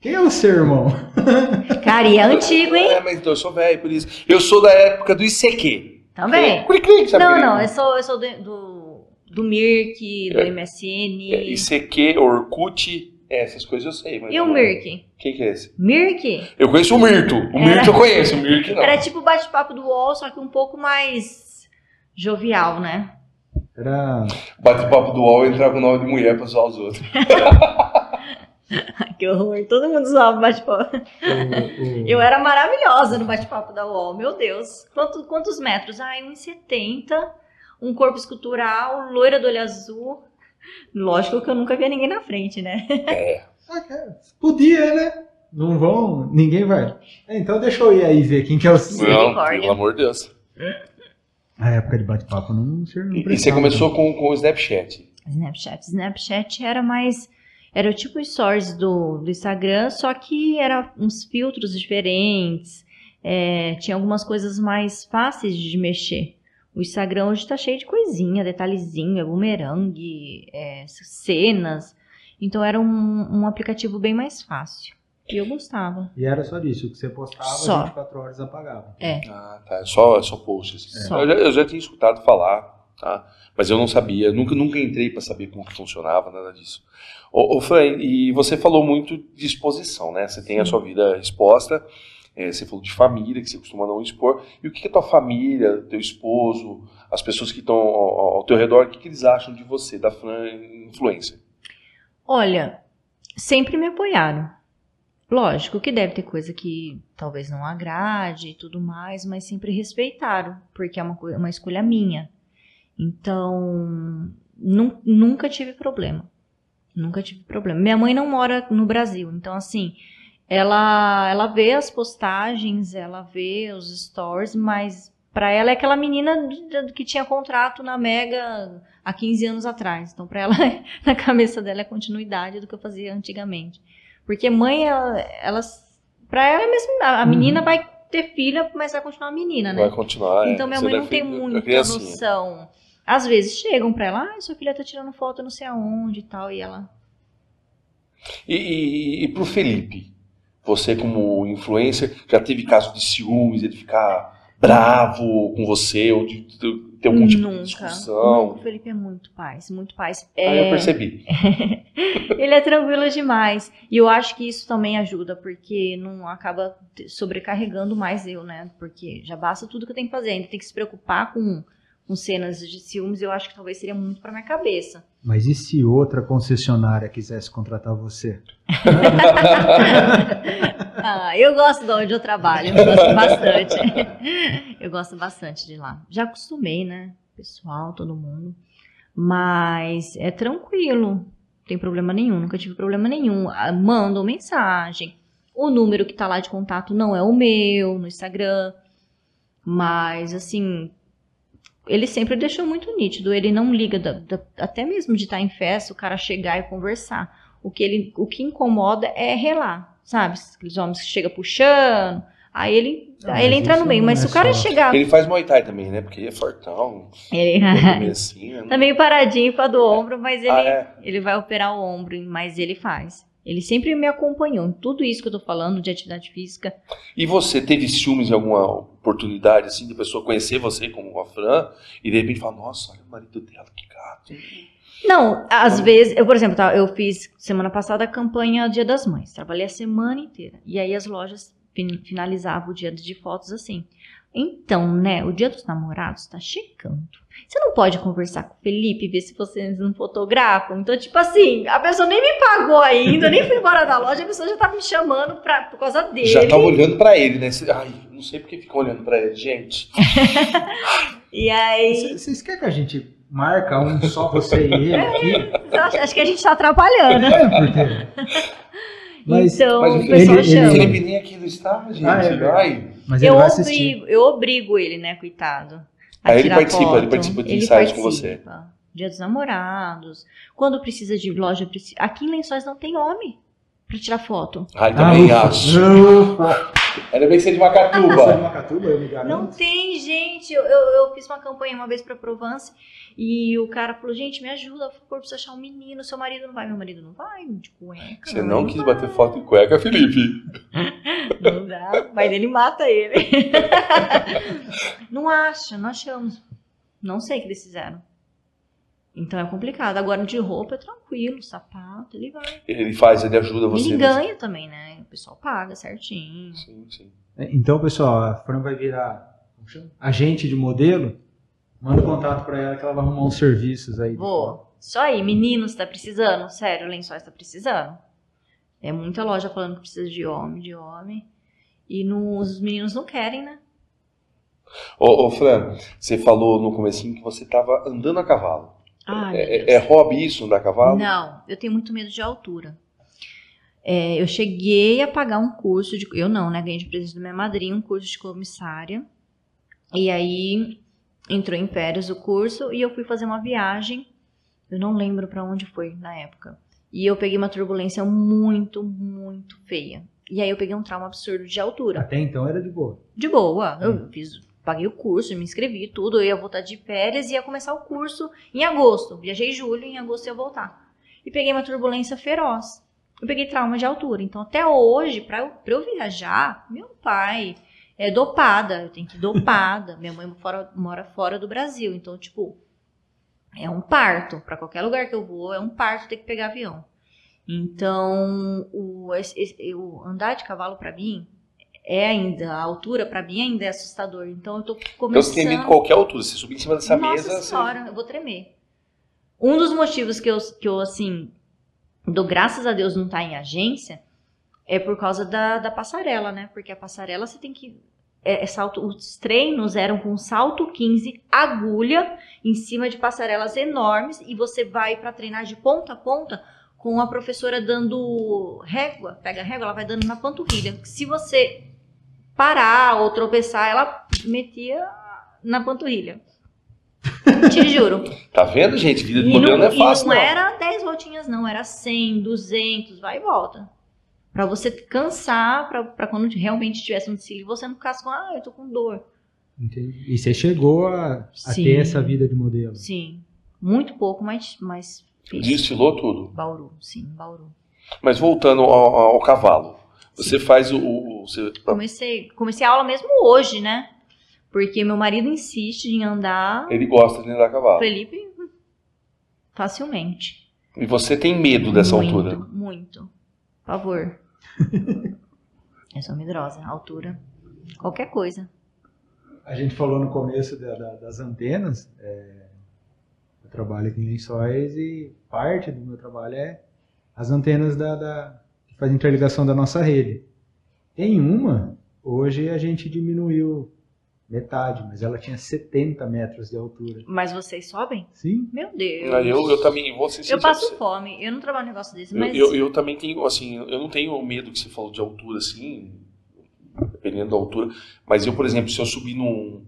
Quem é o seu irmão? Cara, e é antigo, hein? É, mas então eu sou velho, por isso. Eu sou da época do ICQ. Também. Cri, cri, sabe Não, aquele- não, eu sou, eu sou do, do, do Mirk, do É. MSN. É, ICQ, Orkut, é, essas coisas eu sei. Mas E o Mirk? Quem que é esse? Mirk Eu conheço o Mirto. O Era- Mirto eu conheço, o Mirk não. era tipo o bate-papo do UOL, só que um pouco mais jovial, né? Era. Bate-papo do UOL entrar com o nome de mulher pra zoar os outros. que horror, todo mundo zoava o bate-papo. Eu era maravilhosa no bate-papo da UOL, meu Deus. Quanto- quantos metros? Ai, 1,70, um corpo escultural, loira do olho azul. Lógico que eu nunca via ninguém na frente, né? Ah, cara, Podia, né? Não vão, ninguém vai. É, então deixa eu ir aí ver quem que é o. Não, pelo amor de Deus. A época de bate-papo não, não E, e você começou com, com o Snapchat. Snapchat. Snapchat era mais. Era o tipo stories do, do Instagram, só que era uns filtros diferentes. é, tinha algumas coisas mais fáceis de mexer. O Instagram hoje tá cheio de coisinha, detalhezinho, é bumerangue, é, cenas. Então era um, um aplicativo bem mais fácil. E eu gostava. E era só disso, o que você postava, Só. 24 horas apagava. É. Ah, tá. É só, é só posts. Só. Eu, já, eu já tinha escutado falar, tá? Mas eu não sabia, nunca, nunca entrei para saber como que funcionava, nada disso. Ô, ô Fran, e você falou muito de exposição, né? Você tem a sua vida exposta, é, você falou de família, que você costuma não expor. E o que, que a tua família, teu esposo, as pessoas que estão ao, ao teu redor, o que, que eles acham de você, da Fran influencer? Olha, sempre me apoiaram. Lógico que deve ter coisa que talvez não agrade e tudo mais, mas sempre respeitaram, porque é uma, coi- uma escolha minha. Então, nun- nunca tive problema. Nunca tive problema. Minha mãe não mora no Brasil, então assim, ela ela vê as postagens, ela vê os stories, mas pra ela é aquela menina que tinha contrato na Mega há 15 anos atrás. Então, pra ela, na cabeça dela é continuidade do que eu fazia antigamente. Porque mãe, ela, elas, pra ela é mesmo, a menina vai ter filha, mas vai continuar menina, né? Vai continuar. é, Então minha mãe não tem a muita noção. Às vezes chegam pra ela, ah, sua filha tá tirando foto não sei aonde e tal, e ela. E, e, e pro Felipe, você como influencer, já teve caso de ciúmes, ele ficar bravo com você, ou de, de ter algum tipo Nunca. de discussão. Não, o Felipe é muito paz, muito paz. Aí É, eu percebi. ele é tranquilo demais. E eu acho que isso também ajuda, porque não acaba sobrecarregando mais eu, né? Porque já basta tudo que eu tenho que fazer. Ainda tem que se preocupar com, com cenas de ciúmes, eu acho que talvez seria muito pra minha cabeça. Mas e se outra concessionária quisesse contratar você? Ah, eu gosto de onde eu trabalho, eu gosto bastante. Eu gosto bastante de lá. Já acostumei, né? Pessoal, todo mundo. Mas é tranquilo, não tem problema nenhum, nunca tive problema nenhum. Ah, Mandam mensagem. O número que tá lá de contato não é o meu no Instagram. Mas, assim, ele sempre deixou muito nítido. Ele não liga, da- da- até mesmo de estar em festa, o cara chegar e conversar. O que, ele, o que incomoda é relar, sabe? Aqueles homens que chegam puxando. Aí ele, Não, aí ele entra no meio. Mas é se o cara só- chegar. Ele faz Muay Thai também, né? Porque ele é fortão. Ele meio assim, né? tá meio paradinho com a do ombro, mas ele, Ah, é? ele vai operar o ombro, mas ele faz. Ele sempre me acompanhou em tudo isso que eu tô falando de atividade física. E você teve ciúmes em alguma oportunidade, assim, de pessoa conhecer você como a Fran e de repente falar, nossa, olha o marido dela, que gato. Não, às vezes, eu, por exemplo, tá, eu fiz semana passada a campanha Dia das Mães. Trabalhei a semana inteira. E aí as lojas fin- finalizavam o dia de fotos assim. Então, né, o dia dos namorados tá chegando. Você não pode conversar com o Felipe e ver se vocês não fotografam. Então, tipo assim, a pessoa nem me pagou ainda, nem fui embora da loja, a pessoa já tá me chamando pra, por causa dele. Já tava olhando pra ele, né? Ai, não sei porque fica olhando pra ele, gente. E aí. Vocês querem que a gente marca um só você e ele aqui? acho, acho que a gente tá atrapalhando. É, porque... Mas, então, mas o pessoal ele- chama. Felipe nem aqui não está, gente. Ah, é. Ai. mas eu obrigo, eu obrigo ele, né, coitado. a Aí ele participa, foto. ele participa de Ele ensaios com você. participa. Dia dos namorados. Quando precisa de loja, preci- aqui em Lençóis não tem homem pra tirar foto. Ai, também ufa. acho. Ufa. Ainda bem que você é de Você é de Macatuba. Macatuba, eu me garanto. Não tem, gente. Eu, eu, eu fiz uma campanha uma vez pra Provence e o cara falou: gente, me ajuda, por favor, preciso achar um menino. Seu marido não vai. Meu marido não vai, de cueca. Você não quis bater foto em cueca, Felipe. Não dá, mas ele mata ele. não acha, não achamos. Não sei o que eles fizeram. Então é complicado. Agora de roupa é tranquilo, sapato, ele vai. Ele faz, ele ajuda você. ele nesse- ganha também, né? O pessoal paga certinho. Sim, sim. É, Então, pessoal, a Fran vai virar agente de modelo. Manda contato pra ela que ela vai arrumar uns serviços aí. Vou. Isso aí, meninos, tá precisando? Sério, lençóis tá precisando. É muita loja falando que precisa de homem, de homem. E no- os meninos não querem, né? Ô, ô, Fran, você falou no comecinho que você tava andando a cavalo. Ai, É, é, é hobby isso, andar a cavalo? Não, eu tenho muito medo de altura. É, eu cheguei a pagar um curso de. Eu não, né? Ganhei de presente da minha madrinha um curso de comissária. E aí entrou em férias o curso e eu fui fazer uma viagem. Eu não lembro pra onde foi na época. E eu peguei uma turbulência muito, muito feia. E aí eu peguei um trauma absurdo de altura. Até então era de boa. De boa. Eu Hum. fiz, paguei o curso, me inscrevi, tudo. Eu ia voltar de férias e ia começar o curso em agosto. Viajei em julho, em agosto eu ia voltar. E peguei uma turbulência feroz. Eu peguei trauma de altura. Então, até hoje, pra eu, pra eu viajar, meu pai é dopada. Eu tenho que ir dopada. Minha mãe fora- mora fora do Brasil. Então, tipo, é um parto. Pra qualquer lugar que eu vou, é um parto ter que pegar avião. Então, o, esse- esse- o andar de cavalo pra mim é ainda, a altura pra mim ainda é assustador. Então eu tô Então começando. você tem medo de qualquer altura. Se subir em cima dessa Nossa mesa, você... senhora, eu vou tremer. Um dos motivos que eu, que eu assim, dou graças a Deus não tá em agência é por causa da, da passarela, né? Porque a passarela você tem que. É, é salto, os treinos eram com salto 15, agulha, em cima de passarelas enormes, e você vai pra treinar de ponta a ponta com a professora dando régua, pega a régua, ela vai dando na panturrilha. Se você parar ou tropeçar, ela metia na panturrilha. Te juro. Tá vendo, gente? Vida de modelo não, não é fácil, e não não. era 10 voltinhas, não. Era 100, 200, vai e volta. Pra você cansar, pra, pra quando realmente tivesse um desfile, você não ficasse com, ah, eu tô com dor. Entendi. E você chegou a, a Sim. ter essa vida de modelo. Sim. Muito pouco, mas, mas. Desfilou tudo. Bauru, sim, Bauru. Mas voltando ao, ao cavalo. Você faz o... o- você... Comecei, comecei a aula mesmo hoje, né? Porque meu marido insiste em andar. Ele gosta de andar a cavalo. Felipe, facilmente. E você tem medo dessa muito, altura? Muito. Por favor. Eu sou medrosa. Altura. Qualquer coisa. A gente falou no começo da- da- das antenas. é, eu trabalho aqui em Lençóis e parte do meu trabalho é as antenas da, da- fazem interligação da nossa rede. Tem uma, hoje a gente diminuiu metade, mas ela tinha 70 metros de altura. Mas vocês sobem? Sim, Meu Deus. Ah, Eu, eu também vou ser Eu passo você. fome. Eu não trabalho um negócio desse, Eu, mas. eu, eu também tenho, assim, eu não tenho medo que você falou de altura, assim, dependendo da altura. Mas eu, por exemplo, se eu subir num,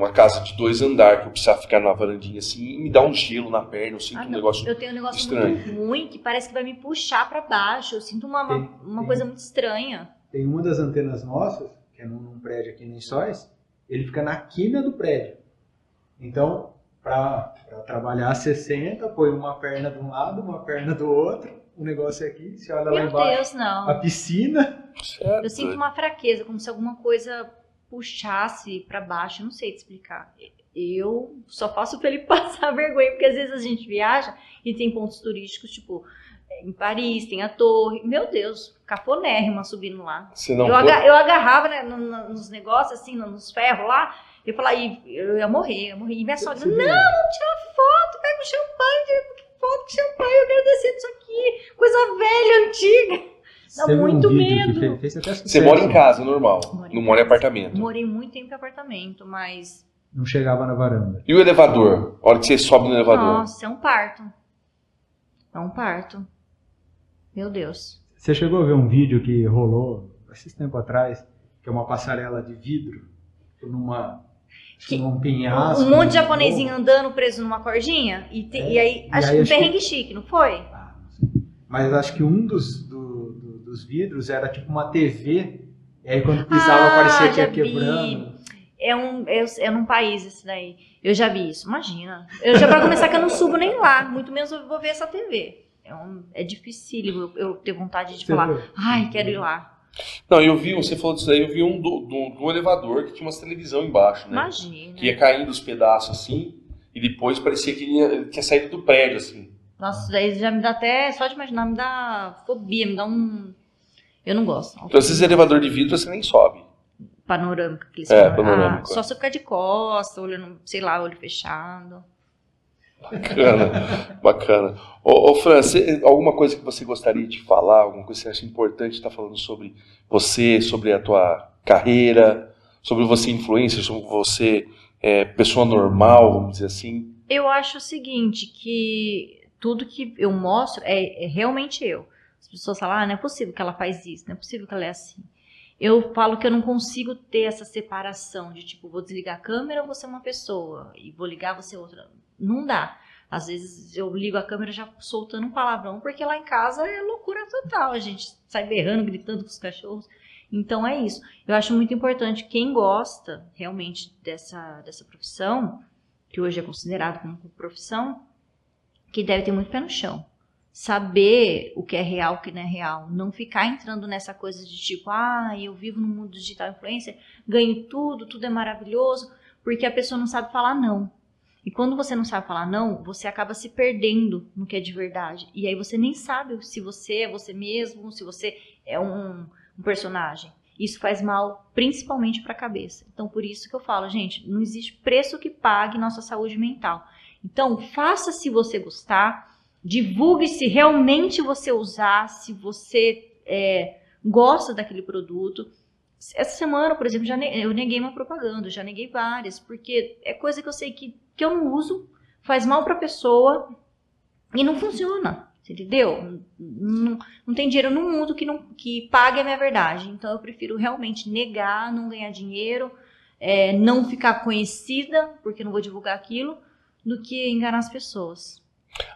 numa casa de dois andares, que eu precisar ficar na varandinha assim, me dá um gelo na perna, eu sinto Ah, um negócio. Eu tenho um negócio estranho. muito ruim que parece que vai me puxar pra baixo. Eu sinto uma, uma, Tem- uma tem. coisa muito estranha. tem uma das antenas nossas, que é num, num prédio aqui em Lençóis, ele fica na quina do prédio. Então, para trabalhar 60, põe uma perna de um lado, uma perna do outro, o negócio é aqui, você olha lá Meu embaixo, Deus, não. a piscina, Certo. Eu sinto uma fraqueza, como se alguma coisa puxasse pra baixo. Eu não sei te explicar. Eu só faço pra ele passar vergonha, porque às vezes a gente viaja e tem pontos turísticos, tipo, em Paris, tem a torre. Meu Deus, cafonérrima subindo lá. Se não eu, for- aga- eu agarrava né, no- no- nos negócios, assim, no- nos ferros lá, eu falava, "Ih, eu ia morrer, eu ia morrer. E minha sogra, não, viu? tira foto, pega o champanhe, foto com champanhe, eu quero descer disso aqui. Coisa velha, antiga. Dá Teve um muito vídeo medo. fez, fez Você mora em casa, normal. Moro em não mora em apartamento. Morei muito tempo em apartamento, mas. Não chegava na varanda. E o elevador? A hora que você sobe no elevador. Nossa, é um parto. É um parto. Meu Deus. Você chegou a ver um vídeo que rolou esses tempo atrás, que é uma passarela de vidro numa Que- num penhasco. um monte de japonesinho andando preso numa cordinha. E, te- É, e aí, e acho aí que um acho que- perrengue chique, não foi? Ah, não sei. Mas acho que um dos, do- do- dos vidros era tipo uma TV. E aí quando pisava Ah, parecia que ia quebrando. É um, é, é num país esse daí. Eu já vi isso, imagina. Eu já pra começar que eu não subo nem lá, muito menos eu vou ver essa TV. É, um, é dificílimo eu, eu ter vontade de Você falar, viu? ai, quero ir lá. Não, eu vi, você falou disso aí, eu vi um do, do, do elevador que tinha umas televisão embaixo, né? Imagina. Que ia caindo os pedaços assim, e depois parecia que ia- ele tinha saído do prédio, assim. Nossa, isso daí já me dá até, só de imaginar, me dá fobia, me dá um. Eu não gosto. Então, esses elevador de vidro você nem sobe. Panorâmica, que eles É, falam. panorâmico, Ah, só se eu ficar de costas, olhando, sei lá, olho fechado. Bacana, bacana. Ô, ô Fran, você- alguma coisa que você gostaria de falar, alguma coisa que você acha importante estar falando sobre você, sobre a tua carreira, sobre você influência, sobre você é, pessoa normal, vamos dizer assim? Eu acho o seguinte, que tudo que eu mostro é, é realmente eu. As pessoas falam, ah, não é possível que ela faz isso, não é possível que ela é assim. Eu falo que eu não consigo ter essa separação de tipo, vou desligar a câmera, você é uma pessoa, e vou ligar você é outra. Não dá. Às vezes eu ligo a câmera já soltando um palavrão, porque lá em casa é loucura total. A gente sai berrando, gritando com os cachorros. Então é isso. Eu acho muito importante quem gosta realmente dessa, dessa profissão, que hoje é considerado como profissão, que deve ter muito pé no chão. Saber o que é real, o que não é real. Não ficar entrando nessa coisa de tipo, ah, eu vivo no mundo digital influencer, ganho tudo, tudo é maravilhoso, porque a pessoa não sabe falar não. E quando você não sabe falar não, você acaba se perdendo no que é de verdade. E aí você nem sabe se você é você mesmo, se você é um, um personagem. Isso faz mal, principalmente para a cabeça. Então, por isso que eu falo, gente, não existe preço que pague nossa saúde mental. Então, faça se você gostar, divulgue se realmente você usar, se você é, gosta daquele produto. Essa semana, por exemplo, já ne- eu neguei uma propaganda, já neguei várias, porque é coisa que eu sei que, que eu não uso, faz mal para a pessoa e não funciona. Entendeu? Não, não tem dinheiro no mundo que, não, que pague a minha verdade. Então eu prefiro realmente negar, não ganhar dinheiro, é, não ficar conhecida, porque não vou divulgar aquilo, do que enganar as pessoas.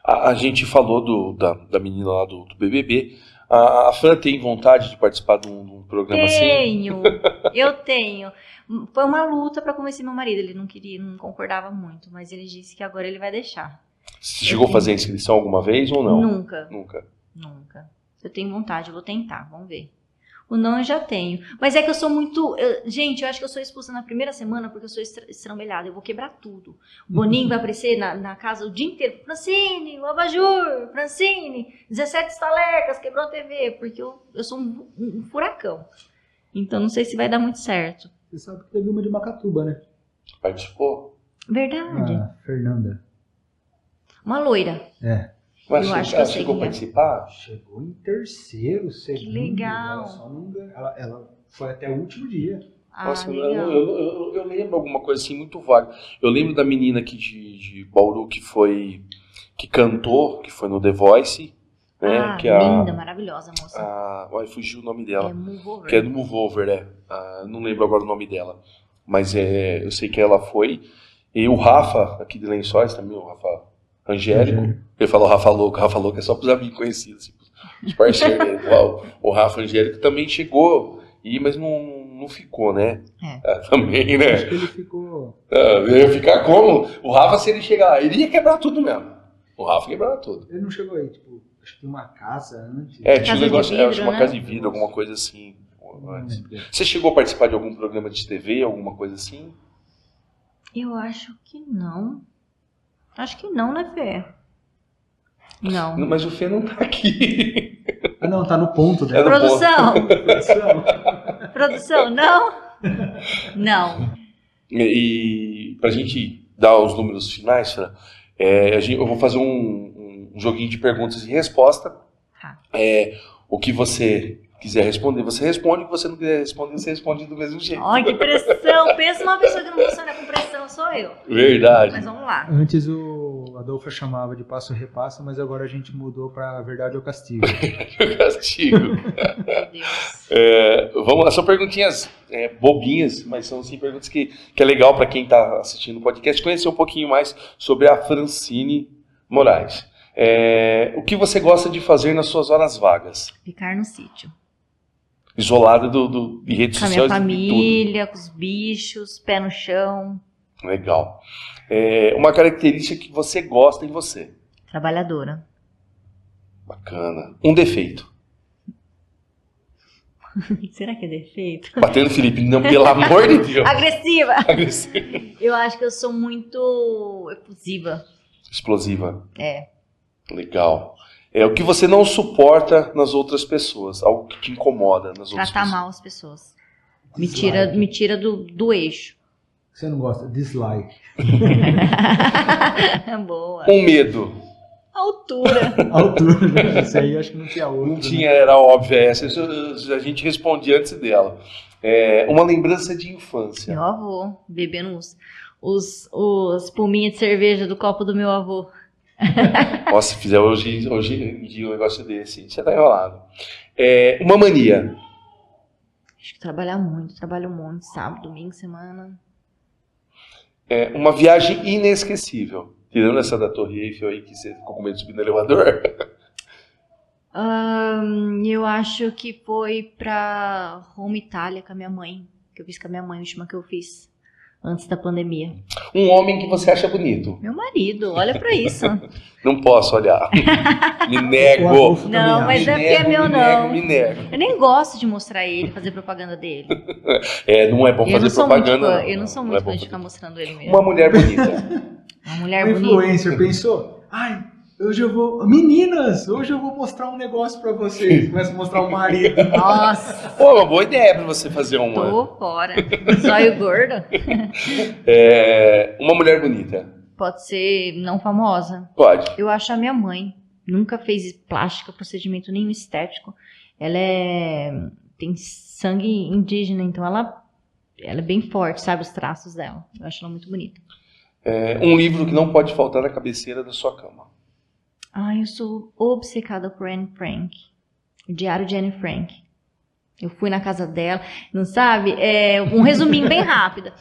A, a gente falou do, da, da menina lá do, do BBB. A, a Fran tem vontade de participar de um, de um programa assim? Tenho, eu tenho. Foi uma luta para convencer meu marido. Ele não queria, não concordava muito, mas ele disse que agora ele vai deixar. Você chegou a fazer a inscrição alguma vez ou não? Nunca, Nunca. nunca. Eu tenho vontade, eu vou tentar, vamos ver. O não eu já tenho. Mas é que eu sou muito. eu- gente, eu acho que eu sou expulsa na primeira semana porque eu sou estra- estrambelhada. Eu vou quebrar tudo. O Boninho vai aparecer na, na casa o dia inteiro. Francine, o abajur, Francine, 17 estalecas, quebrou a TV. Porque eu, eu sou um, um furacão. Então não sei se vai dar muito certo. Você sabe que teve uma de Macatuba, né? Participou? Verdade. A Fernanda. Uma loira. É. Mas Eu acho que ela chegou a participar? Chegou em terceiro, segundo. legal. Ela, só não ela, ela foi até o último dia. Ah, Nossa, eu, legal. eu, eu- eu lembro alguma coisa assim muito vaga. Eu lembro da menina aqui de, de Bauru que foi. que cantou, que foi no The Voice, né? Ah, que é a, linda, maravilhosa, moça. a. Ai, fugiu o nome dela. é que é do Move Over, né? Ah, não lembro agora o nome dela. Mas é, eu sei que ela foi. E o Rafa, aqui de Lençóis também, o Rafa Angélico. Angélico. Ele falou Rafa Louco, Rafa Louco é só pros amigos conhecidos, tipo, os parceiros dele. Uau, o Rafa Angélico também chegou, e, mas não, não ficou, né? É. Ah, também, né? Acho que ele ficou. Ah, ia ficar como? O Rafa, se ele chegar lá, ele ia quebrar tudo mesmo. O Rafa quebrava tudo. Ele não chegou aí, tipo, acho que tem uma casa antes. É, tinha Casa um de negócio, é, acho que uma casa né? de vidro, alguma coisa assim. Você chegou a participar de algum programa de TV, alguma coisa assim? Eu acho que não. Acho que não, né, Fê? Não. Não, mas o Fê não tá aqui. Ah, não, tá no ponto É dela. no Produção! Produção. Produção, não? Não. E, e pra gente dar os números finais, Fran, é, a gente- eu vou fazer um, um joguinho de perguntas e resposta. Tá. É, o que você quiser responder, você responde. Que você não quiser responder, você responde do mesmo jeito. Ai, que pressão! Pensa numa pessoa que não funciona com pressão, sou eu. Verdade. Mas vamos lá. Antes o Adolfo chamava de passo repassa, mas agora a gente mudou pra verdade ou castigo. Castigo. Meu Deus. É, vamos lá, são perguntinhas é, bobinhas, mas são sim perguntas que, que é legal para quem está assistindo o podcast conhecer um pouquinho mais sobre a Francine Moraes. É, o que você gosta de fazer nas suas horas vagas? Ficar no sítio. Isolada do, do, de redes Com a minha sociais e de família, com os bichos, pé no chão. Legal. É, uma característica que você gosta em você. Trabalhadora. Bacana. Um defeito. Será que é defeito? Batendo Felipe, não, pelo amor de Deus. Agressiva! Agressivo. Eu acho que eu sou muito efusiva. Explosiva. É. Legal. É o que você não suporta nas outras pessoas, algo que te incomoda nas outras Tratar pessoas. mal as pessoas. Me tira, me tira do, do eixo. Você não gosta? Dislike. Boa. Um medo. Altura. Altura. né? Isso aí acho que não tinha outro. Não né? tinha, era óbvio essa. A gente respondia antes dela. É, uma lembrança de infância. Meu avô, bebendo os, os, os de cerveja do copo do meu avô. Nossa, se fizer hoje, hoje em dia um negócio desse, você tá enrolado. É, uma mania. Acho que trabalhar muito, trabalho muito, sábado, domingo, semana. É, uma viagem inesquecível. Tirando essa da Torre Eiffel aí, que você ficou com medo de subir no elevador. Eu acho que foi pra Roma, Itália, com a minha mãe. Que eu fiz com a minha mãe, a última que eu fiz. Antes da pandemia. Um homem que você acha bonito. Meu marido, olha pra isso. Não posso olhar. Me nego. Não, mas acha. é porque é meu, me não. Nego, me nego. Eu nem gosto de mostrar ele, fazer propaganda dele. É, não é bom eu fazer não sou muito propaganda. não. eu não sou muito é bom fã de ficar mostrando ele mesmo. Uma mulher bonita. Uma mulher bonita. influencer pensou, ai, hoje eu vou. Meninas, hoje eu vou mostrar um negócio pra vocês. Começa a mostrar o marido. Nossa, Pô, uma boa ideia pra você fazer uma. tô fora. Zóio gordo. É, uma mulher bonita. Pode ser não famosa. Pode. Eu acho a minha mãe. Nunca fez plástica, procedimento nenhum estético. Ela é. tem sangue indígena, então ela, ela é bem forte, sabe? Os traços dela. Eu acho ela muito bonita. É, um livro que não pode faltar na cabeceira da sua cama. Ai, eu sou obcecada por Anne Frank. O Diário de Anne Frank. Eu fui na casa dela, não sabe? É, um resuminho bem rápido.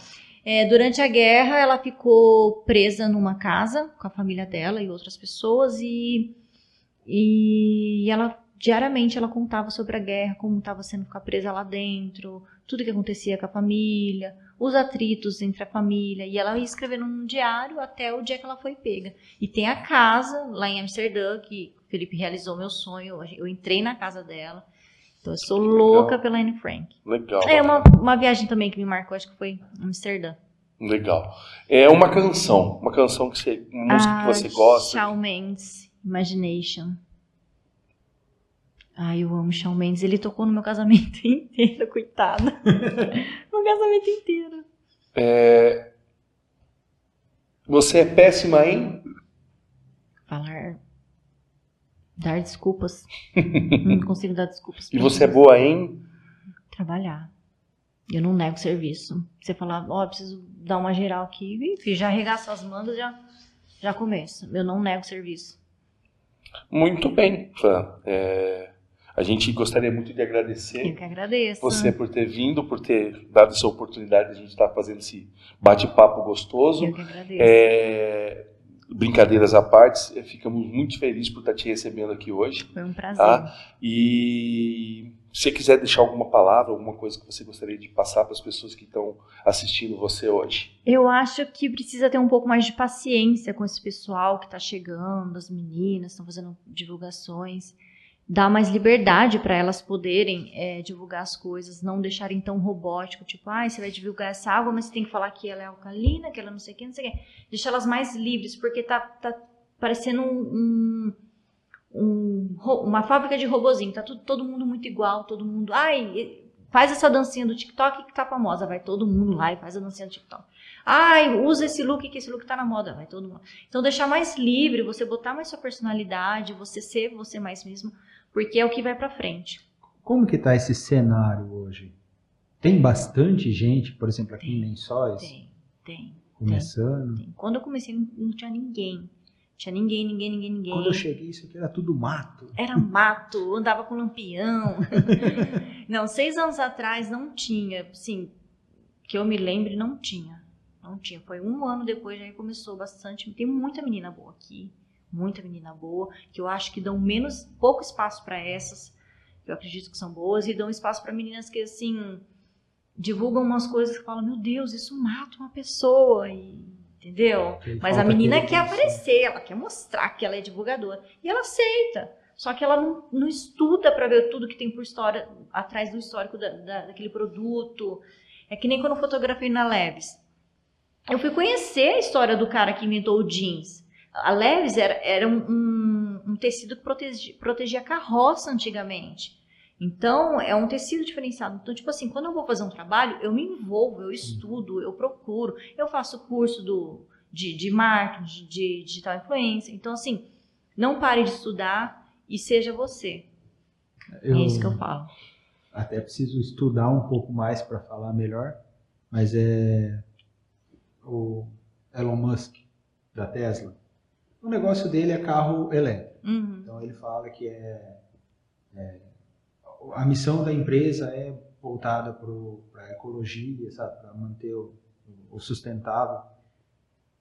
É, durante a guerra, ela ficou presa numa casa com a família dela e outras pessoas e, e ela diariamente ela contava sobre a guerra, como estava sendo ficar presa lá dentro, tudo que acontecia com a família, os atritos entre a família e ela ia escrevendo num diário até o dia que ela foi pega. E tem a casa lá em Amsterdã, que o Felipe realizou meu sonho. Eu entrei na casa dela Então, eu sou louca pela Anne Frank. Legal. É uma, uma viagem também que me marcou, acho que foi Amsterdã. Legal. É uma canção, uma canção que você, uma música que você gosta. Shawn Mendes, Imagination. Ai, eu amo Shawn Mendes. Ele tocou no meu casamento inteiro, coitada. no casamento inteiro. É, Você é péssima em? Falar. Dar desculpas. não consigo dar desculpas. E você é boa em? Trabalhar. Eu não nego serviço. Você falar, ó, preciso dar uma geral aqui, enfim, já arregaça as mangas, já, já começa. Eu não nego serviço. Muito bem, Fran. É, A gente gostaria muito de Eu agradecer que agradeço. você por ter vindo, por ter dado essa oportunidade de a gente estar fazendo esse bate-papo gostoso. Eu que agradeço. É, Brincadeiras à parte, ficamos muito felizes por estar te recebendo aqui hoje. Foi um prazer. Tá? E se você quiser deixar alguma palavra, alguma coisa que você gostaria de passar para as pessoas que estão assistindo você hoje. Eu acho que precisa ter um pouco mais de paciência com esse pessoal que tá chegando, as meninas estão fazendo divulgações. Dar mais liberdade para elas poderem é, divulgar as coisas, não deixarem tão robótico, tipo, ah, você vai divulgar essa água, mas você tem que falar que ela é alcalina, que ela não sei o que, não sei o que. Deixar elas mais livres, porque tá, tá parecendo um, um- um uma fábrica de robozinho, tá tudo, todo mundo muito igual, todo mundo, ai, faz essa dancinha do TikTok que tá famosa, vai todo mundo lá e faz a dancinha do TikTok. Ai, usa esse look que esse look tá na moda, vai todo mundo. Então deixar mais livre, você botar mais sua personalidade, você ser você mais mesmo, porque é o que vai pra frente. Como que tá esse cenário hoje? Tem bastante gente, por exemplo, aqui em Tem, Lençóis, Tem, tem, começando. tem. Quando eu comecei não, tinha ninguém. Tinha ninguém, ninguém, ninguém, ninguém. Quando eu cheguei, isso aqui era tudo mato. Era mato, andava com lampião. não, seis anos atrás não tinha, assim, que eu me lembre, não tinha. Não tinha. Foi um ano depois, aí começou bastante. Tem muita menina boa aqui, muita menina boa, que eu acho que dão menos, pouco espaço para essas, que eu acredito que são boas, e dão espaço para meninas que, assim, divulgam umas coisas que falam, meu Deus, isso mata uma pessoa, e, entendeu? Porque Mas a menina quer aparecer, ela quer mostrar que ela é divulgadora. E ela aceita. Só que ela não, não estuda para ver tudo que tem por história, atrás do histórico da- da- daquele produto. É que nem quando eu fotografei na Leves. Eu fui conhecer a história do cara que inventou o jeans. A Leves era, era um, um- um tecido que protegi- protegia a carroça antigamente. Então, é um tecido diferenciado. Então, tipo assim, quando eu vou fazer um trabalho, eu me envolvo, eu estudo, eu procuro, eu faço curso do, de, de marketing, de digital influencer. Então, assim, não pare de estudar e seja você. Eu É isso que eu falo. até preciso estudar um pouco mais para falar melhor, mas é o Elon Musk da Tesla. O negócio dele é carro elétrico. Uhum. Então ele fala que é, é, a missão da empresa é voltada para a ecologia, para manter o, o sustentável.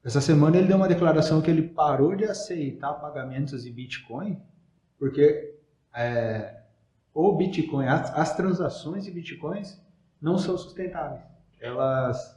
Essa semana ele deu uma declaração que ele parou de aceitar pagamentos em Bitcoin, porque é, o Bitcoin, as, as transações de Bitcoins não são sustentáveis. Elas,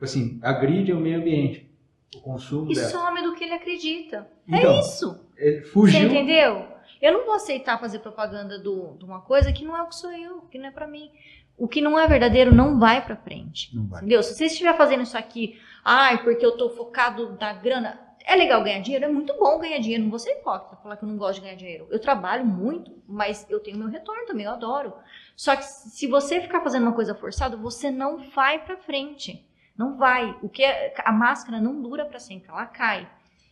assim, agridem o meio ambiente, o consumo E dela. some do que ele acredita. Então, é isso. Ele Você fugiu. entendeu? Eu não vou aceitar fazer propaganda do- de uma coisa que não é o que sou eu, que não é pra mim. O que não é verdadeiro não vai pra frente. Não vai. Entendeu? Se você estiver fazendo isso aqui, ai, porque eu tô focado na grana. É legal ganhar dinheiro, é muito bom ganhar dinheiro. Não vou ser hipócrita falar que eu não gosto de ganhar dinheiro. Eu trabalho muito, mas eu tenho meu retorno também, eu adoro. Só que se você ficar fazendo uma coisa forçada, você não vai pra frente. Não vai. O que é- a máscara não dura pra sempre, ela cai.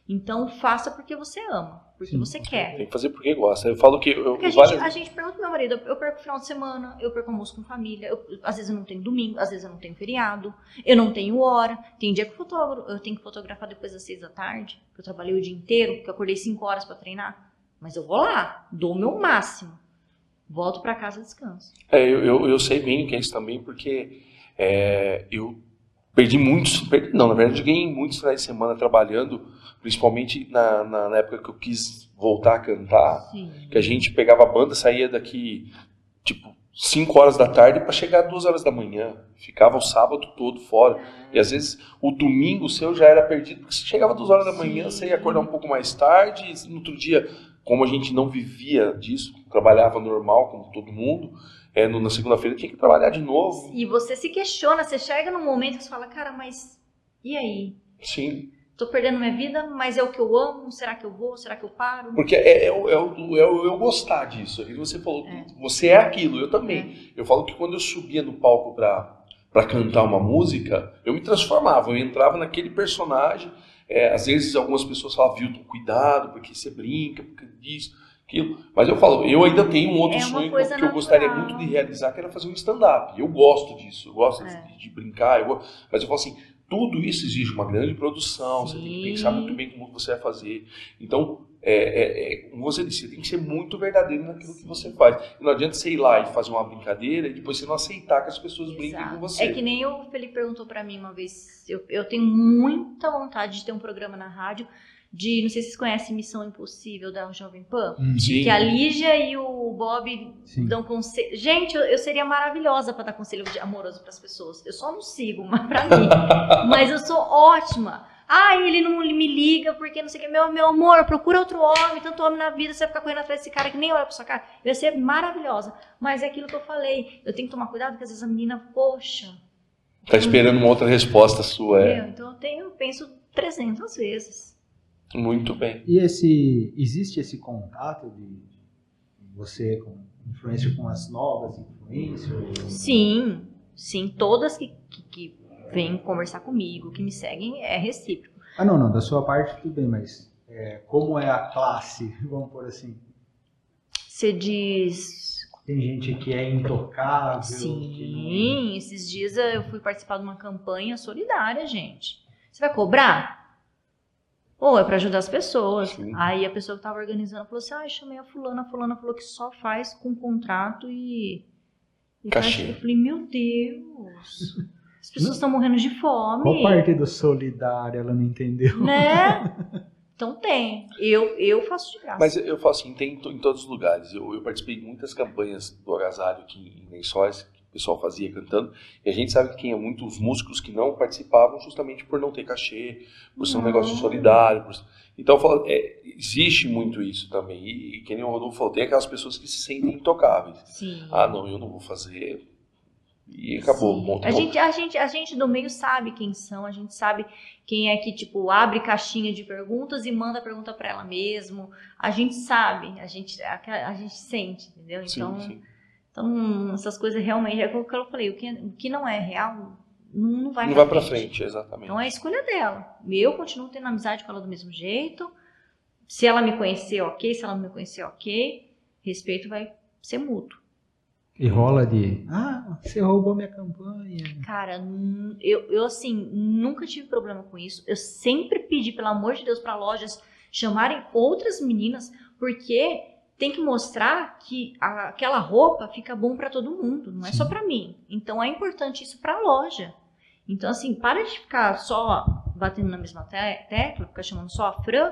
Então faça porque você ama, porque Sim, você quer. Tem que fazer porque gosta. Eu falo que eu, a gente, várias- a gente pergunta pro meu marido, eu perco final de semana, eu perco almoço com família, eu- às vezes eu não tenho domingo, às vezes eu não tenho feriado, eu não tenho hora. Tem dia que eu, fotogra- eu tenho que fotografar depois das seis da tarde, que eu trabalhei o dia inteiro, que eu acordei cinco horas pra treinar. Mas eu vou lá, dou o meu máximo. Volto pra casa e descanso. É, eu, eu, eu sei bem o que é isso também, porque é, eu perdi muitos. perdi- não, na verdade, ganhei muitos finais de semana trabalhando, principalmente na, na, na época que eu quis voltar a cantar. Sim. Que a gente pegava a banda, saía daqui, tipo, 5 horas da tarde para chegar 2 horas da manhã. Ficava o sábado todo fora. E às vezes o domingo seu já era perdido, porque você chegava 2 horas da manhã, Sim. você ia acordar um pouco mais tarde, e no outro dia, como a gente não vivia disso, trabalhava normal, como todo mundo. É, no- na segunda-feira tinha que trabalhar de novo. E você se questiona, você chega num momento que você fala, cara, mas e aí? Sim. Tô perdendo minha vida, mas é o que eu amo, será que eu vou, será que eu paro? Porque é, é, o- é, o- é o eu gostar disso. Que você falou, É. você é aquilo, eu também. Eu falo que quando eu subia no palco pra, pra cantar uma música, eu me transformava, eu entrava naquele personagem. É, às vezes algumas pessoas falavam, Vilton, cuidado, porque você brinca, porque disso, aquilo. Mas eu falo, eu ainda tenho um outro É sonho que eu, gostaria muito de realizar, que era fazer um stand-up. Eu gosto disso, eu gosto É. de, de brincar, eu mas eu falo assim, tudo isso exige uma grande produção, você tem que Sim. pensar muito bem como você vai fazer. Então, é, é, é, como você disse, você tem que ser muito verdadeiro naquilo que você faz. Não adianta você ir lá e fazer uma brincadeira e depois você não aceitar que as pessoas brinquem Exato. com você. É que nem o Felipe perguntou pra mim uma vez. Eu, eu tenho muita vontade de ter um programa na rádio de, não sei se vocês conhecem Missão Impossível da Jovem Pan. Sim. Que a Lígia e o Bob Sim. dão conselho. Gente, eu, eu seria maravilhosa pra dar conselho de- amoroso pras pessoas. Eu só não sigo, mas pra mim. mas eu sou ótima. Ah, ele não me liga porque não sei o que. Meu, meu amor, procura outro homem, tanto homem na vida, você vai ficar correndo atrás desse cara que nem olha pra sua cara. Eu ia ser maravilhosa. Mas é aquilo que eu falei. Eu tenho que tomar cuidado, porque às vezes a menina, poxa, Tá esperando uma outra resposta sua, é. entendeu? Então eu tenho, eu penso 300 vezes. Muito bem. E esse existe esse contato de você com influência com as novas influências? Sim, sim, todas que, que, que vêm conversar comigo, que me seguem, é recíproco. Ah, não, não, da sua parte tudo bem, mas é, como é a classe, vamos por assim? Você diz. Tem gente que é intocável. Sim, esses dias eu fui participar de uma campanha solidária, gente. Você vai cobrar? Ou é pra ajudar as pessoas. Sim. Aí a pessoa que tava organizando falou assim: ah, eu chamei a fulana, a fulana falou que só faz com contrato e. e Cachê. Eu falei, meu Deus. As pessoas estão morrendo de fome. Qual parte do solidário ela não entendeu? Né? Então tem. Eu, eu faço de graça. Mas eu falo assim, tem em to- em todos os lugares. Eu, eu participei de muitas campanhas do agasalho aqui em Lençóis, que o pessoal fazia cantando, e a gente sabe que tinha muitos músicos que não participavam justamente por não ter cachê, por ser um negócio solidário. por- Então, falo, é, existe muito isso também. E, e que nem o Rodolfo falou, tem aquelas pessoas que se sentem intocáveis. Sim. Ah, não, eu não vou fazer. E acabou. Sim. Ponto. A gente, a, gente, a gente do meio sabe quem são, a gente sabe quem é que, tipo, abre caixinha de perguntas e manda a pergunta pra ela mesmo. A gente sabe, a gente, a, a gente sente, entendeu? Sim, Então, sim. Então essas coisas realmente, é o que eu falei, o que, o que não é real não, não vai Não pra vai pra frente. frente, exatamente. Então é a escolha dela. Eu continuo tendo amizade com ela do mesmo jeito. Se ela me conhecer, ok. Se ela não me conhecer, ok. Respeito vai ser mútuo. E rola de, ah, você roubou minha campanha. Cara, eu, eu assim, nunca tive problema com isso. Eu sempre pedi, pelo amor de Deus, para lojas chamarem outras meninas, porque tem que mostrar que a- aquela roupa fica bom para todo mundo, não é Sim. só para mim. Então é importante isso para a loja. Então assim, para de ficar só batendo na mesma te- tecla, ficar chamando só a Fran.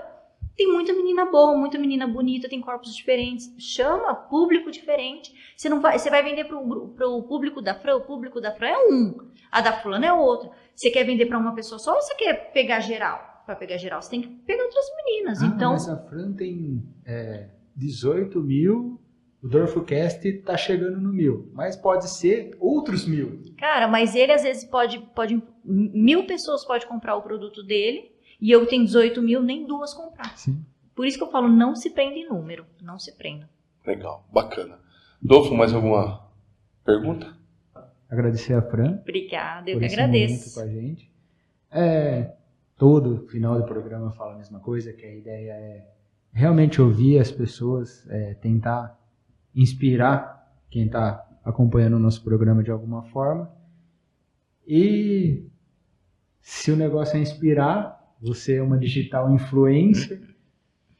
Tem muita menina boa, muita menina bonita, tem corpos diferentes. Chama público diferente. Você não vai, você vai vender gru- pro público da Fran, o público da Fran é um, a da fulana é outro. Você quer vender para uma pessoa só ou você quer pegar geral? Para pegar geral, você tem que pegar outras meninas. Ah, então, mas a Fran tem é, 18 mil, o DorfoCast tá chegando no mil. Mas pode ser outros mil. cara, mas ele às vezes pode, pode mil pessoas pode comprar o produto dele e eu tenho 18 mil, nem duas comprar. Sim. Por isso que eu falo, não se prenda em número, não se prenda. Legal, bacana. Dolfo, mais alguma pergunta? Agradecer a Fran Obrigada, eu por que agradeço. com a gente. É, todo final do programa fala a mesma coisa, que a ideia é realmente ouvir as pessoas, é, tentar inspirar quem está acompanhando o nosso programa de alguma forma. E se o negócio é inspirar, você é uma digital influencer,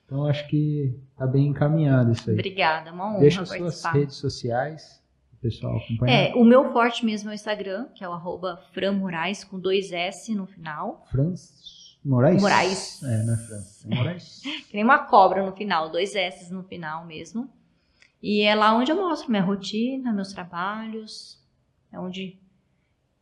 então acho que tá bem encaminhado isso aí. Obrigada, uma honra Deixa suas participar. redes sociais, o pessoal acompanhar. É, o meu forte mesmo é o Instagram, que é o arroba Fran Moraes, com dois S no final. Franz Moraes? Moraes. É, não é Franz, é Moraes. Que nem uma cobra no final, dois S no final mesmo. E é lá onde eu mostro minha rotina, meus trabalhos. É onde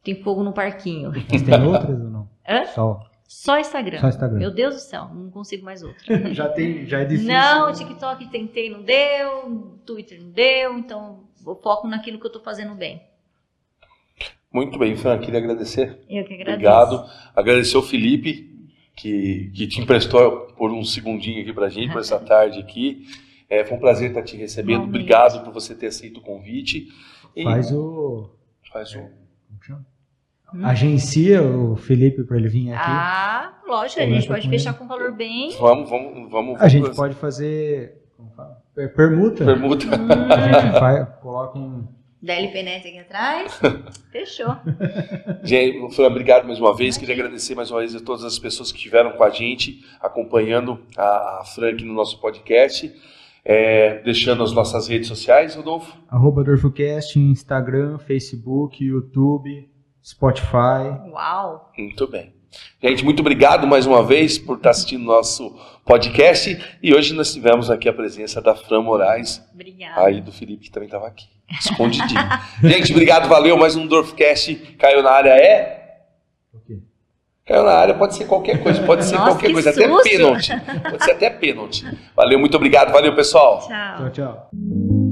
tem fogo no parquinho. Mas tem outras ou não? Hã? Só. Só Instagram. Só Instagram. Meu Deus do céu, não consigo mais outro. já, tem, já é difícil. Não, TikTok tentei, não deu, Twitter não deu, então eu foco naquilo que eu tô fazendo bem. Muito bem, Fran, queria agradecer. Eu que agradeço. Obrigado. Agradecer ao Felipe, que, que te emprestou por um segundinho aqui pra gente, por essa tarde aqui. É, foi um prazer estar te recebendo. Obrigado por você ter aceito o convite. E Faz o. faz o. Como chama? Hum. Agencia o Felipe para ele vir aqui. Ah, lógico, a gente pode fechar ele. com um valor bem. Vamos, vamos, vamos. a gente vamos- pode fazer. Como fala? Per- Permuta. Permuta. A Hum, gente faz, coloca um. DLP Net aqui atrás. Fechou. Gente, Fran, obrigado mais uma vez. Queria agradecer mais uma vez a todas as pessoas que estiveram com a gente, acompanhando a, a Fran aqui no nosso podcast. É, deixando as nossas redes sociais, Rodolfo. Arroba DorfoCast, Instagram, Facebook, YouTube, Spotify. Uau. Muito bem. Gente, muito obrigado mais uma vez por estar assistindo nosso podcast. E hoje nós tivemos aqui a presença da Fran Moraes, Obrigada. aí do Felipe que também estava aqui, escondidinho. Gente, obrigado, valeu. Mais um Dorfcast caiu na área. É? Caiu na área, pode ser qualquer coisa, pode ser Nossa, qualquer que coisa, até susto. pênalti. Pode ser até pênalti. Valeu, muito obrigado. Valeu, pessoal. Tchau. Tchau, tchau.